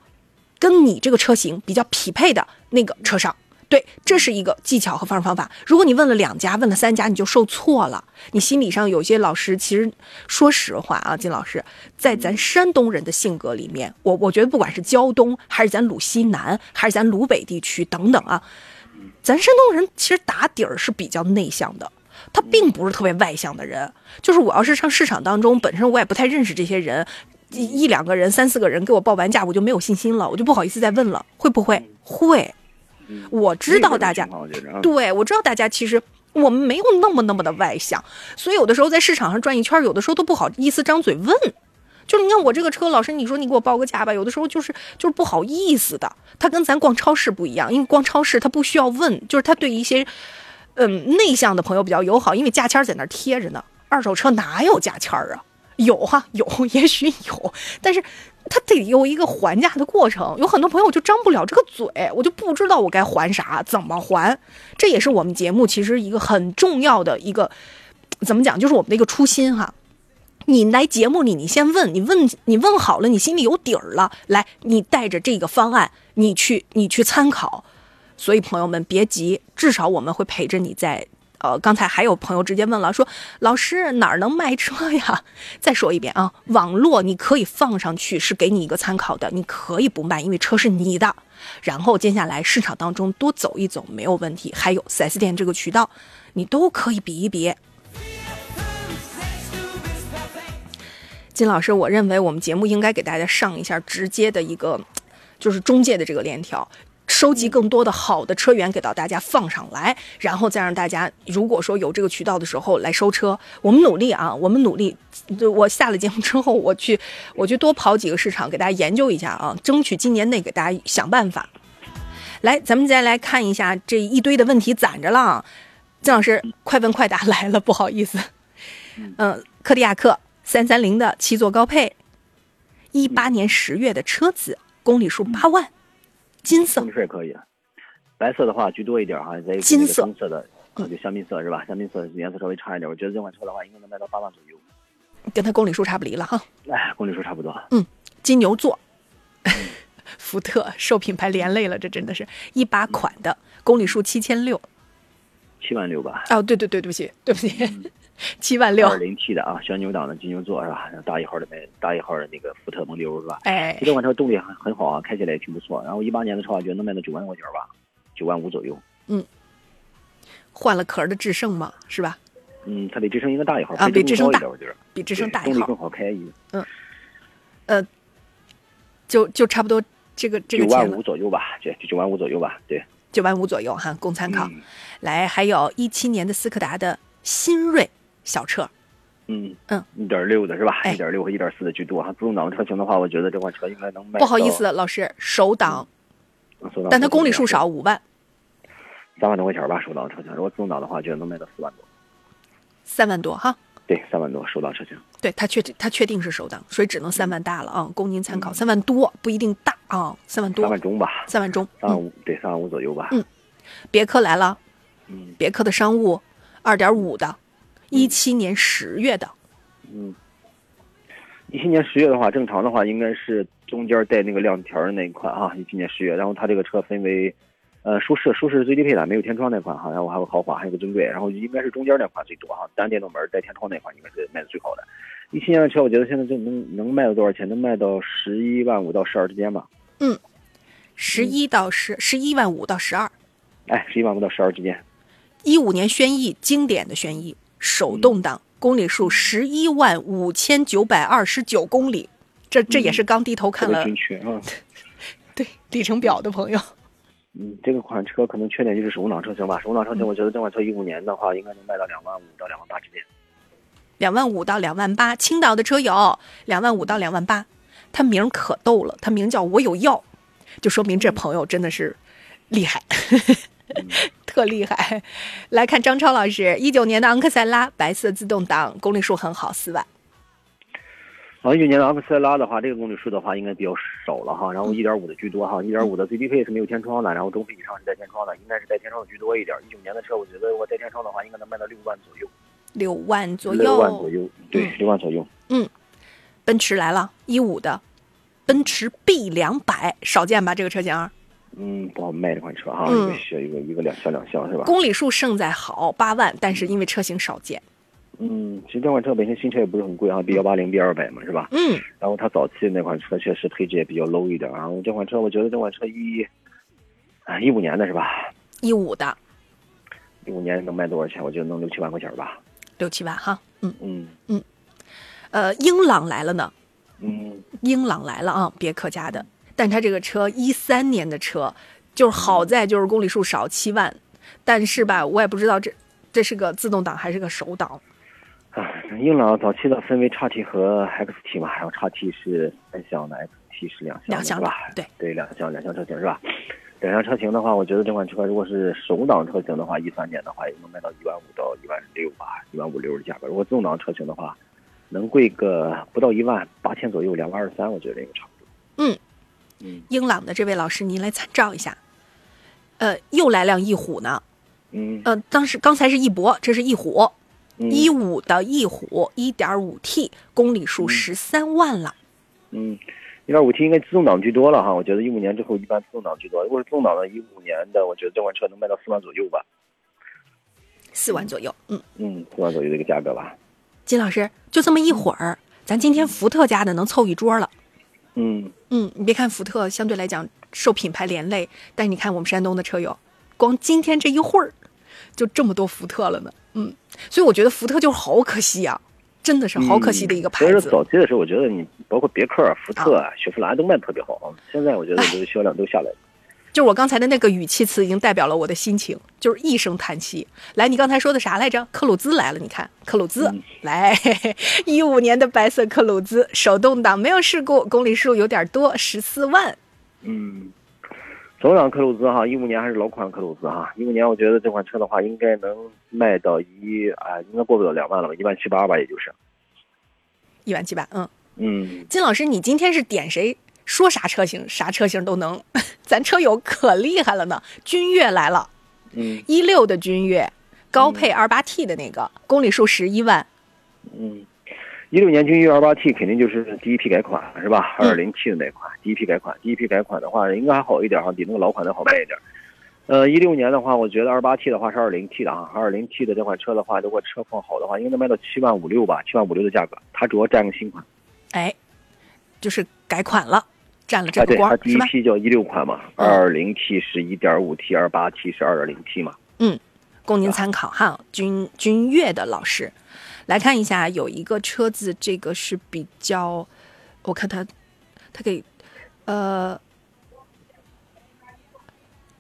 跟你这个车型比较匹配的那个车商？对，这是一个技巧和方式方法。如果你问了两家，问了三家，你就受挫了。你心理上有些老师，其实说实话啊，金老师，在咱山东人的性格里面，我我觉得不管是胶东，还是咱鲁西南，还是咱鲁北地区等等啊，咱山东人其实打底儿是比较内向的，他并不是特别外向的人。就是我要是上市场当中，本身我也不太认识这些人，一一两个人、三四个人给我报完价，我就没有信心了，我就不好意思再问了，会不会？会。我知道大家对，我知道大家其实我们没有那么那么的外向，所以有的时候在市场上转一圈，有的时候都不好意思张嘴问。就是你看我这个车，老师你说你给我报个价吧，有的时候就是就是不好意思的。他跟咱逛超市不一样，因为逛超市他不需要问，就是他对一些嗯内向的朋友比较友好，因为价签在那儿贴着呢。二手车哪有价签儿啊？有哈、有，也许有，但是他得有一个还价的过程。有很多朋友就张不了这个嘴，我就不知道我该还啥，怎么还。这也是我们节目其实一个很重要的一个怎么讲，就是我们的一个初心哈。你来节目里，你先问，你问你问好了，你心里有底儿了，来，你带着这个方案，你去你去参考。所以朋友们别急，至少我们会陪着你在。呃，刚才还有朋友直接问了，说老师哪儿能卖车呀？再说一遍啊，网络你可以放上去，是给你一个参考的，你可以不卖，因为车是你的。然后接下来市场当中多走一走没有问题，还有 4S 店这个渠道，你都可以比一比。金老师，我认为我们节目应该给大家上一下直接的一个，就是中介的这个链条，收集更多的好的车源给到大家放上来，然后再让大家如果说有这个渠道的时候来收车，我们努力啊，我们努力。对我下了节目之后，我去我去多跑几个市场，给大家研究一下啊，争取今年内给大家想办法。来，咱们再来看一下这一堆的问题攒着了啊。郑老师，快问快答来了，不好意思。嗯，柯迪亚克三三零的七座高配，一八年十月的车子，公里数八万，金色金色也可以。白色的话居多一点哈，再一个金色那个棕色的，呃就香槟色是吧？香槟色颜色稍微差一点，我觉得这款车的话应该能卖到八万左右。跟它公里数差不离了哈。哎，公里数差不多。嗯金牛座，福特受品牌连累了，这真的是一八款的，公里数七千六。七万六吧，哦，对对对，对不起，对不起，七万六二。零 T 的啊，小牛档的金牛座是吧？大一号的那大一号的那个福特蒙迪欧是吧？哎，这款车动力很很好啊，开起来也挺不错。然后一八年的车，我觉得能卖到九万块钱吧，九万五左右。嗯换了壳的致胜嘛，是吧？嗯，它比致胜应该大一号，啊比致胜大一点，我觉得比智胜大一号动力更，好开一点。就就差不多这个这个九万五左右吧，对，就九万五左右吧，对。九万五左右哈，供参考。嗯来，还有一七年的斯柯达的新锐小车，嗯嗯，一点六的是吧？哎一点六和一点四的居多哈。自动挡的车型的话，我觉得这款车应该能卖。不好意思，，老师，手挡，嗯但它公里数少，五万。三万多块钱吧，手挡车型。如果自动挡的话，觉得能卖到四万多。三万多哈。对，三万多手挡车型。对它确它确定是手挡，所以只能三万大了啊，供您参考。三万多不一定大啊，三万多，三万中吧，三万中。嗯，三万五，对，三万五左右吧。嗯别克来了，嗯别克的商务，二点五的，一七年十月的，嗯。一七年十月的话，正常的话应该是中间带那个亮条的那一款啊。一七年十月，然后它这个车分为，呃，舒适，舒适是最低配的，没有天窗那款哈，然后还有豪华，还有个尊贵，然后应该是中间那款最多哈，单电动门带天窗那款应该是卖的最好的。一七年的车，我觉得现在就能能卖到多少钱？能卖到十一万五到十二之间吧？嗯十一到十十一万五到十二，哎，十一万五到十二之间。一五年轩逸经典的轩逸手动挡，公里数十一万五千九百二十九公里，这这也是刚低头看了。对里程表的朋友。嗯，这个款车可能缺点就是手动挡车型吧。手动挡车型，我觉得这款车一五年的话，应该能卖到两万五到两万八之间。两万五到两万八，青岛的车友两万五到两万八，他名可逗了，他名叫我有药，就说明这朋友真的是厉害，特厉害。来看张超老师，一九年的昂克赛拉白色自动挡，公里数很好，四万。啊，一九年的昂克赛拉的话，这个公里数的话应该比较少了哈。然后一点五的居多哈，一点五的最低配是没有天窗的，然后中配以上是带天窗的，应该是带天窗的居多一点。一九年的车，我觉得如果带天窗的话，应该能卖到六万左右。六万左右六万左右，对，六万左右。嗯奔驰来了，一五的，奔驰 B 两百，少见吧？这个车型，嗯，不好卖这款车哈，嗯一个是一个一个两厢两厢是吧？公里数胜在好，八万，但是因为车型少见，嗯，其实这款车本身新车也不是很贵啊，B 幺八零 B 二百嘛是吧？嗯，然后它早期那款车确实配置也比较 low 一点啊。这款车我觉得这款车一，啊一五年的是吧？一五的一五年能卖多少钱？我觉得能六七万块钱吧。六七万哈，嗯嗯，嗯呃，英朗来了呢，嗯，英朗来了啊，别克家的，但它这个车一三年的车，就是好在就是公里数少七万，但是吧，我也不知道这这是个自动挡还是个手挡，啊，英朗早期的分为 XT 和 XT 嘛，然后 XT 是三厢的，XT 是两厢两厢吧？对对，两厢两厢车型是吧？两厢车型的话，我觉得这款车如果是手挡车型的话，一三年的话也能卖到一万五到一万六吧，一万五六的价格。如果自动挡车型的话，能贵个不到一万八千左右，两万二三，我觉得应该差不多。嗯嗯英朗的这位老师您来参照一下，呃，又来辆翼虎呢，嗯呃，当时刚才是翼博，这是翼虎，嗯一五的翼虎，一点五 T，公里数十三万了。嗯，一点五 T 应该自动挡居多了哈，我觉得一五年之后一般自动挡居多。如果是自动挡的，一五年的，我觉得这款车能卖到四万左右吧。四万左右，嗯，嗯，四万左右的一个价格吧。金老师，就这么一会儿，咱今天福特家的能凑一桌了。嗯嗯，你别看福特相对来讲受品牌连累，但是你看我们山东的车友，光今天这一会儿，就这么多福特了呢。嗯，所以我觉得福特就好可惜啊，真的是好可惜的一个牌子所以说。早期的时候，我觉得你包括别克、福特、啊雪佛兰都卖的特别好啊。现在我觉得都销量都下来了。就是我刚才的那个语气词，已经代表了我的心情，就是一声叹息。来，你刚才说的啥来着？克鲁兹来了，你看克鲁兹、来，一五年的白色克鲁兹，手动挡，没有事故，公里数有点多，十四万。嗯，手挡克鲁兹哈，一五年还是老款克鲁兹哈。一五年我觉得这款车的话，应该能卖到一啊，应该过不了两万了吧，一万七八吧，也就是。一万七八，嗯，嗯，金老师，你今天是点谁说啥车型，啥车型都能，咱车友可厉害了呢。君越来了，嗯一六的君越，高配二八 T 的那个，公里数十一万，嗯，一六年君越二八 T 肯定就是第一批改款是吧？嗯二零 T 的那款，第一批改款，第一批改款的话应该还好一点哈，比那个老款的好卖一点。呃，一六年的话，我觉得二八 T 的话是二零 T 的啊，二零 T 的这款车的话，如果车况好的话，应该能卖到七万五六吧，七万五六的价格。它主要占个新款，哎，就是改款了，占了这啊，对，个光，它第？一批叫一六款嘛，嗯二零 T 是一点五 T，二八 T 是二点零 T 嘛。嗯供您参考哈。君君越的老师，来看一下，有一个车子，这个是比较，我看他他给呃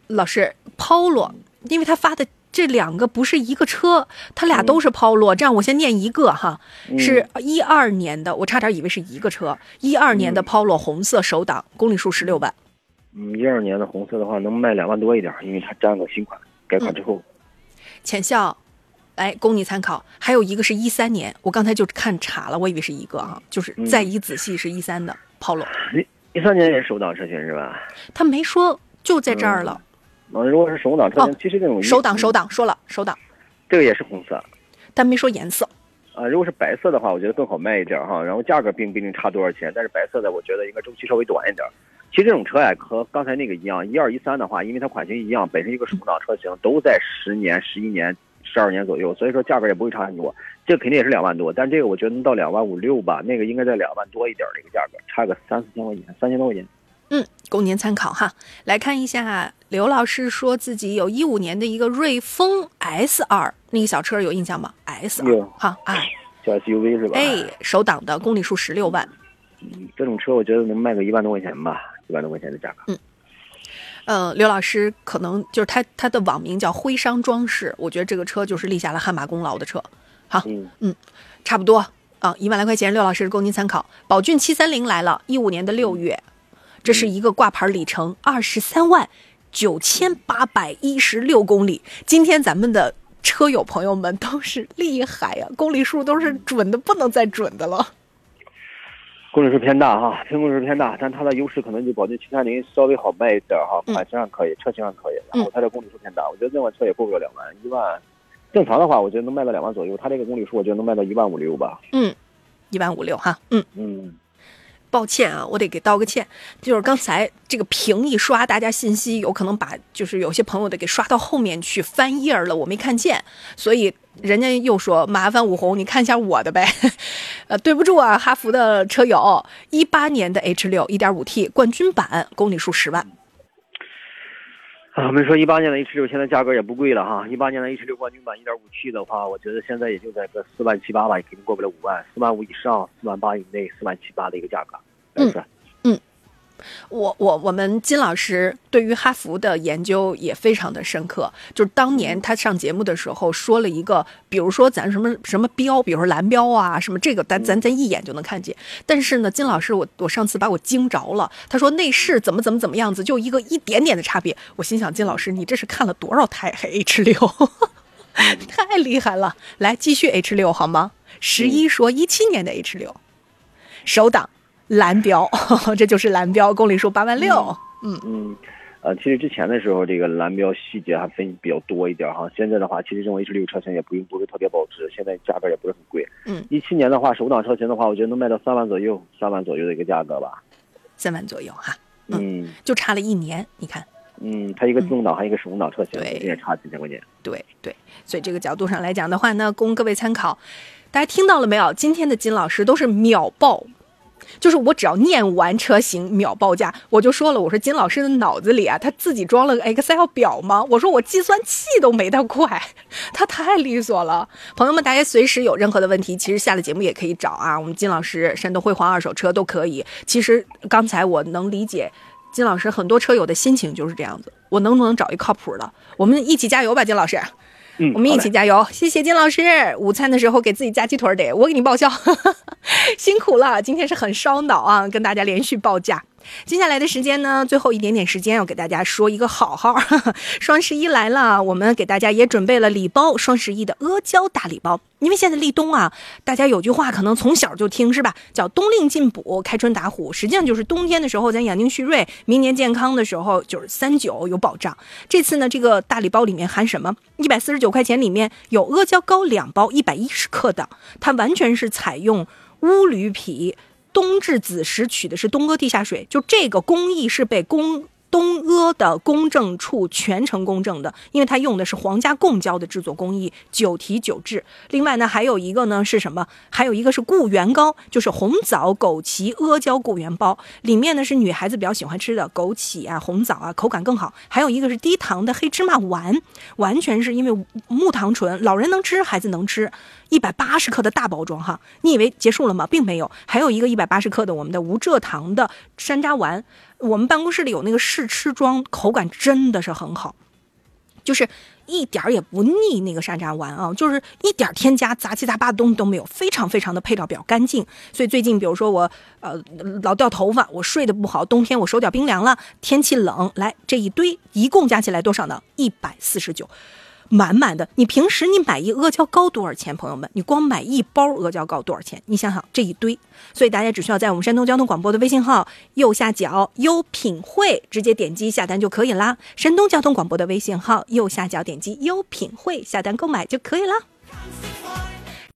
老师 Polo，因为他发的。这两个不是一个车，它俩都是 Polo。这样我先念一个哈，是一二年的，我差点以为是一个车。一二年的 Polo 红色手挡，公里数十六万。嗯，一二年的红色的话能卖两万多一点，因为它占个新款，改款之后，浅笑，来供你参考。还有一个是一三年，我刚才就看查了，我以为是一个啊，就是嗯再一仔细是一三的 Polo，一三年也是手挡车型是吧？他没说就在这儿了。啊，如果是手挡车型，哦其实这种手挡手挡说了手挡，这个也是红色。但没说颜色。啊，如果是白色的话，我觉得更好卖一点哈。然后价格并不一定差多少钱，但是白色的我觉得应该周期稍微短一点。其实这种车呀，和刚才那个一样，一二一三的话，因为它款型一样，本身一个手挡车型都在十年、十一年、十二年左右，所以说价格也不会差很多。这个肯定也是两万多，但这个我觉得能到两万五六吧，那个应该在两万多一点的一个价格，差个三四千块钱，三千多块钱。嗯，供您参考哈。来看一下，刘老师说自己有一五年的一个瑞风 S 二，那个小车有印象吗？S 二有哈啊，叫 SUV 是吧？哎，手挡的，公里数十六万。这种车我觉得能卖个一万多块钱吧，一万多块钱的价格。嗯呃，刘老师可能就是他他的网名叫徽商装饰，我觉得这个车就是立下了汗马功劳的车。好，嗯差不多啊，一万来块钱，刘老师供您参考。宝骏七三零来了，一五年的六月，这是一个挂牌里程二十三万九千八百一十六公里。今天咱们的车友朋友们都是厉害呀、公里数都是准的不能再准的了。公里数偏大哈，偏公里数偏大，但它的优势可能就宝骏七三零稍微好卖一点哈，嗯款型上可以，车型上可以，然后它的公里数偏大，我觉得这款车也过不了两万，一万，正常的话我觉得能卖到两万左右，它这个公里数我觉得能卖到一万五六吧，嗯，一万五六哈，嗯。嗯，抱歉啊，我得给道个歉，就是刚才这个屏一刷，大家信息有可能把就是有些朋友的给刷到后面去翻页了，我没看见，所以人家又说麻烦武红你看一下我的呗，呃，对不住啊，哈弗的车友，一八年的 H 六一点五 T 冠军版，公里数十万，啊，我们说一八年的 H 六现在价格也不贵了哈，一八年的 H 六冠军版一点五 T 的话，我觉得现在也就在个四万七八吧，也肯定过不了五万，四万五以上，四万八以内，四万七八的一个价格，嗯是我我我们金老师对于哈佛的研究也非常的深刻，就是当年他上节目的时候说了一个，比如说咱什么什么标，比如说蓝标啊，什么这个咱咱咱一眼就能看见。但是呢，金老师我我上次把我惊着了，他说内饰怎么怎么怎么样子，就一个一点点的差别。我心想，金老师你这是看了多少台 H 六？太厉害了！来继续 H 六好吗？十一说一七年的 H 六，手挡蓝标，这就是蓝标，公里数八万六。嗯嗯，呃，其实之前的时候，这个蓝标细节还分比较多一点哈。现在的话，其实这种 H 六车型也不不是特别保值，现在价格也不是很贵。嗯，一七年的话，手挡车型的话，我觉得能卖到三万左右，三万左右的一个价格吧。三万左右哈，嗯就差了一年。你看，嗯，它一个自动挡，还有一个手动挡车型，也差几千块钱。对对，所以这个角度上来讲的话呢，供各位参考。大家听到了没有？今天的金老师都是秒报，就是我只要念完车型秒报价，我就说了，我说金老师的脑子里啊，他自己装了个 Excel 表吗？我说我计算器都没他快，他太利索了。朋友们，大家随时有任何的问题，其实下了节目也可以找啊，我们金老师、山东辉煌二手车都可以。其实刚才我能理解。金老师很多车友的心情就是这样子，我能不能找一靠谱的？我们一起加油吧，金老师。嗯，我们一起加油，谢谢金老师。午餐的时候给自己加鸡腿儿得，我给你报销，辛苦了。今天是很烧脑啊，跟大家连续报价。接下来的时间呢，最后一点点时间要给大家说一个好号，双十一来了，我们给大家也准备了礼包，双十一的阿胶大礼包。因为现在立冬啊，大家有句话可能从小就听是吧？叫冬令进补，开春打虎，实际上就是冬天的时候咱养精蓄锐，明年健康的时候就是三九有保障。这次呢，这个大礼包里面含什么？一百四十九块钱里面有阿胶膏两包，一百一十克的，它完全是采用乌驴皮。冬至子时取的是东阿地下水，就这个工艺是被公东阿的公证处全程公证的，因为它用的是皇家贡胶的制作工艺，九提九制。另外呢，还有一个呢是什么？还有一个是固元膏，就是红枣、枸杞、阿胶固元包，里面呢是女孩子比较喜欢吃的枸杞啊、红枣啊，口感更好。还有一个是低糖的黑芝麻丸，完全是因为木糖醇，老人能吃，孩子能吃。一百八十克的大包装哈，你以为结束了吗？并没有，还有一个一百八十克的我们的无蔗糖的山楂丸，我们办公室里有那个试吃装，口感真的是很好。就是一点儿也不腻那个山楂丸啊，就是一点儿添加杂七杂八的东西都没有，非常非常的配料表干净。所以最近比如说我呃老掉头发，我睡得不好，冬天我手脚冰凉了，天气冷，来这一堆一共加起来多少呢？一百四十九。满满的，你平时你买一阿胶糕多少钱？朋友们，你光买一包阿胶糕多少钱？你想想这一堆，所以大家只需要在我们山东交通广播的微信号右下角优品汇直接点击下单就可以啦。山东交通广播的微信号右下角点击优品汇下单购买就可以啦。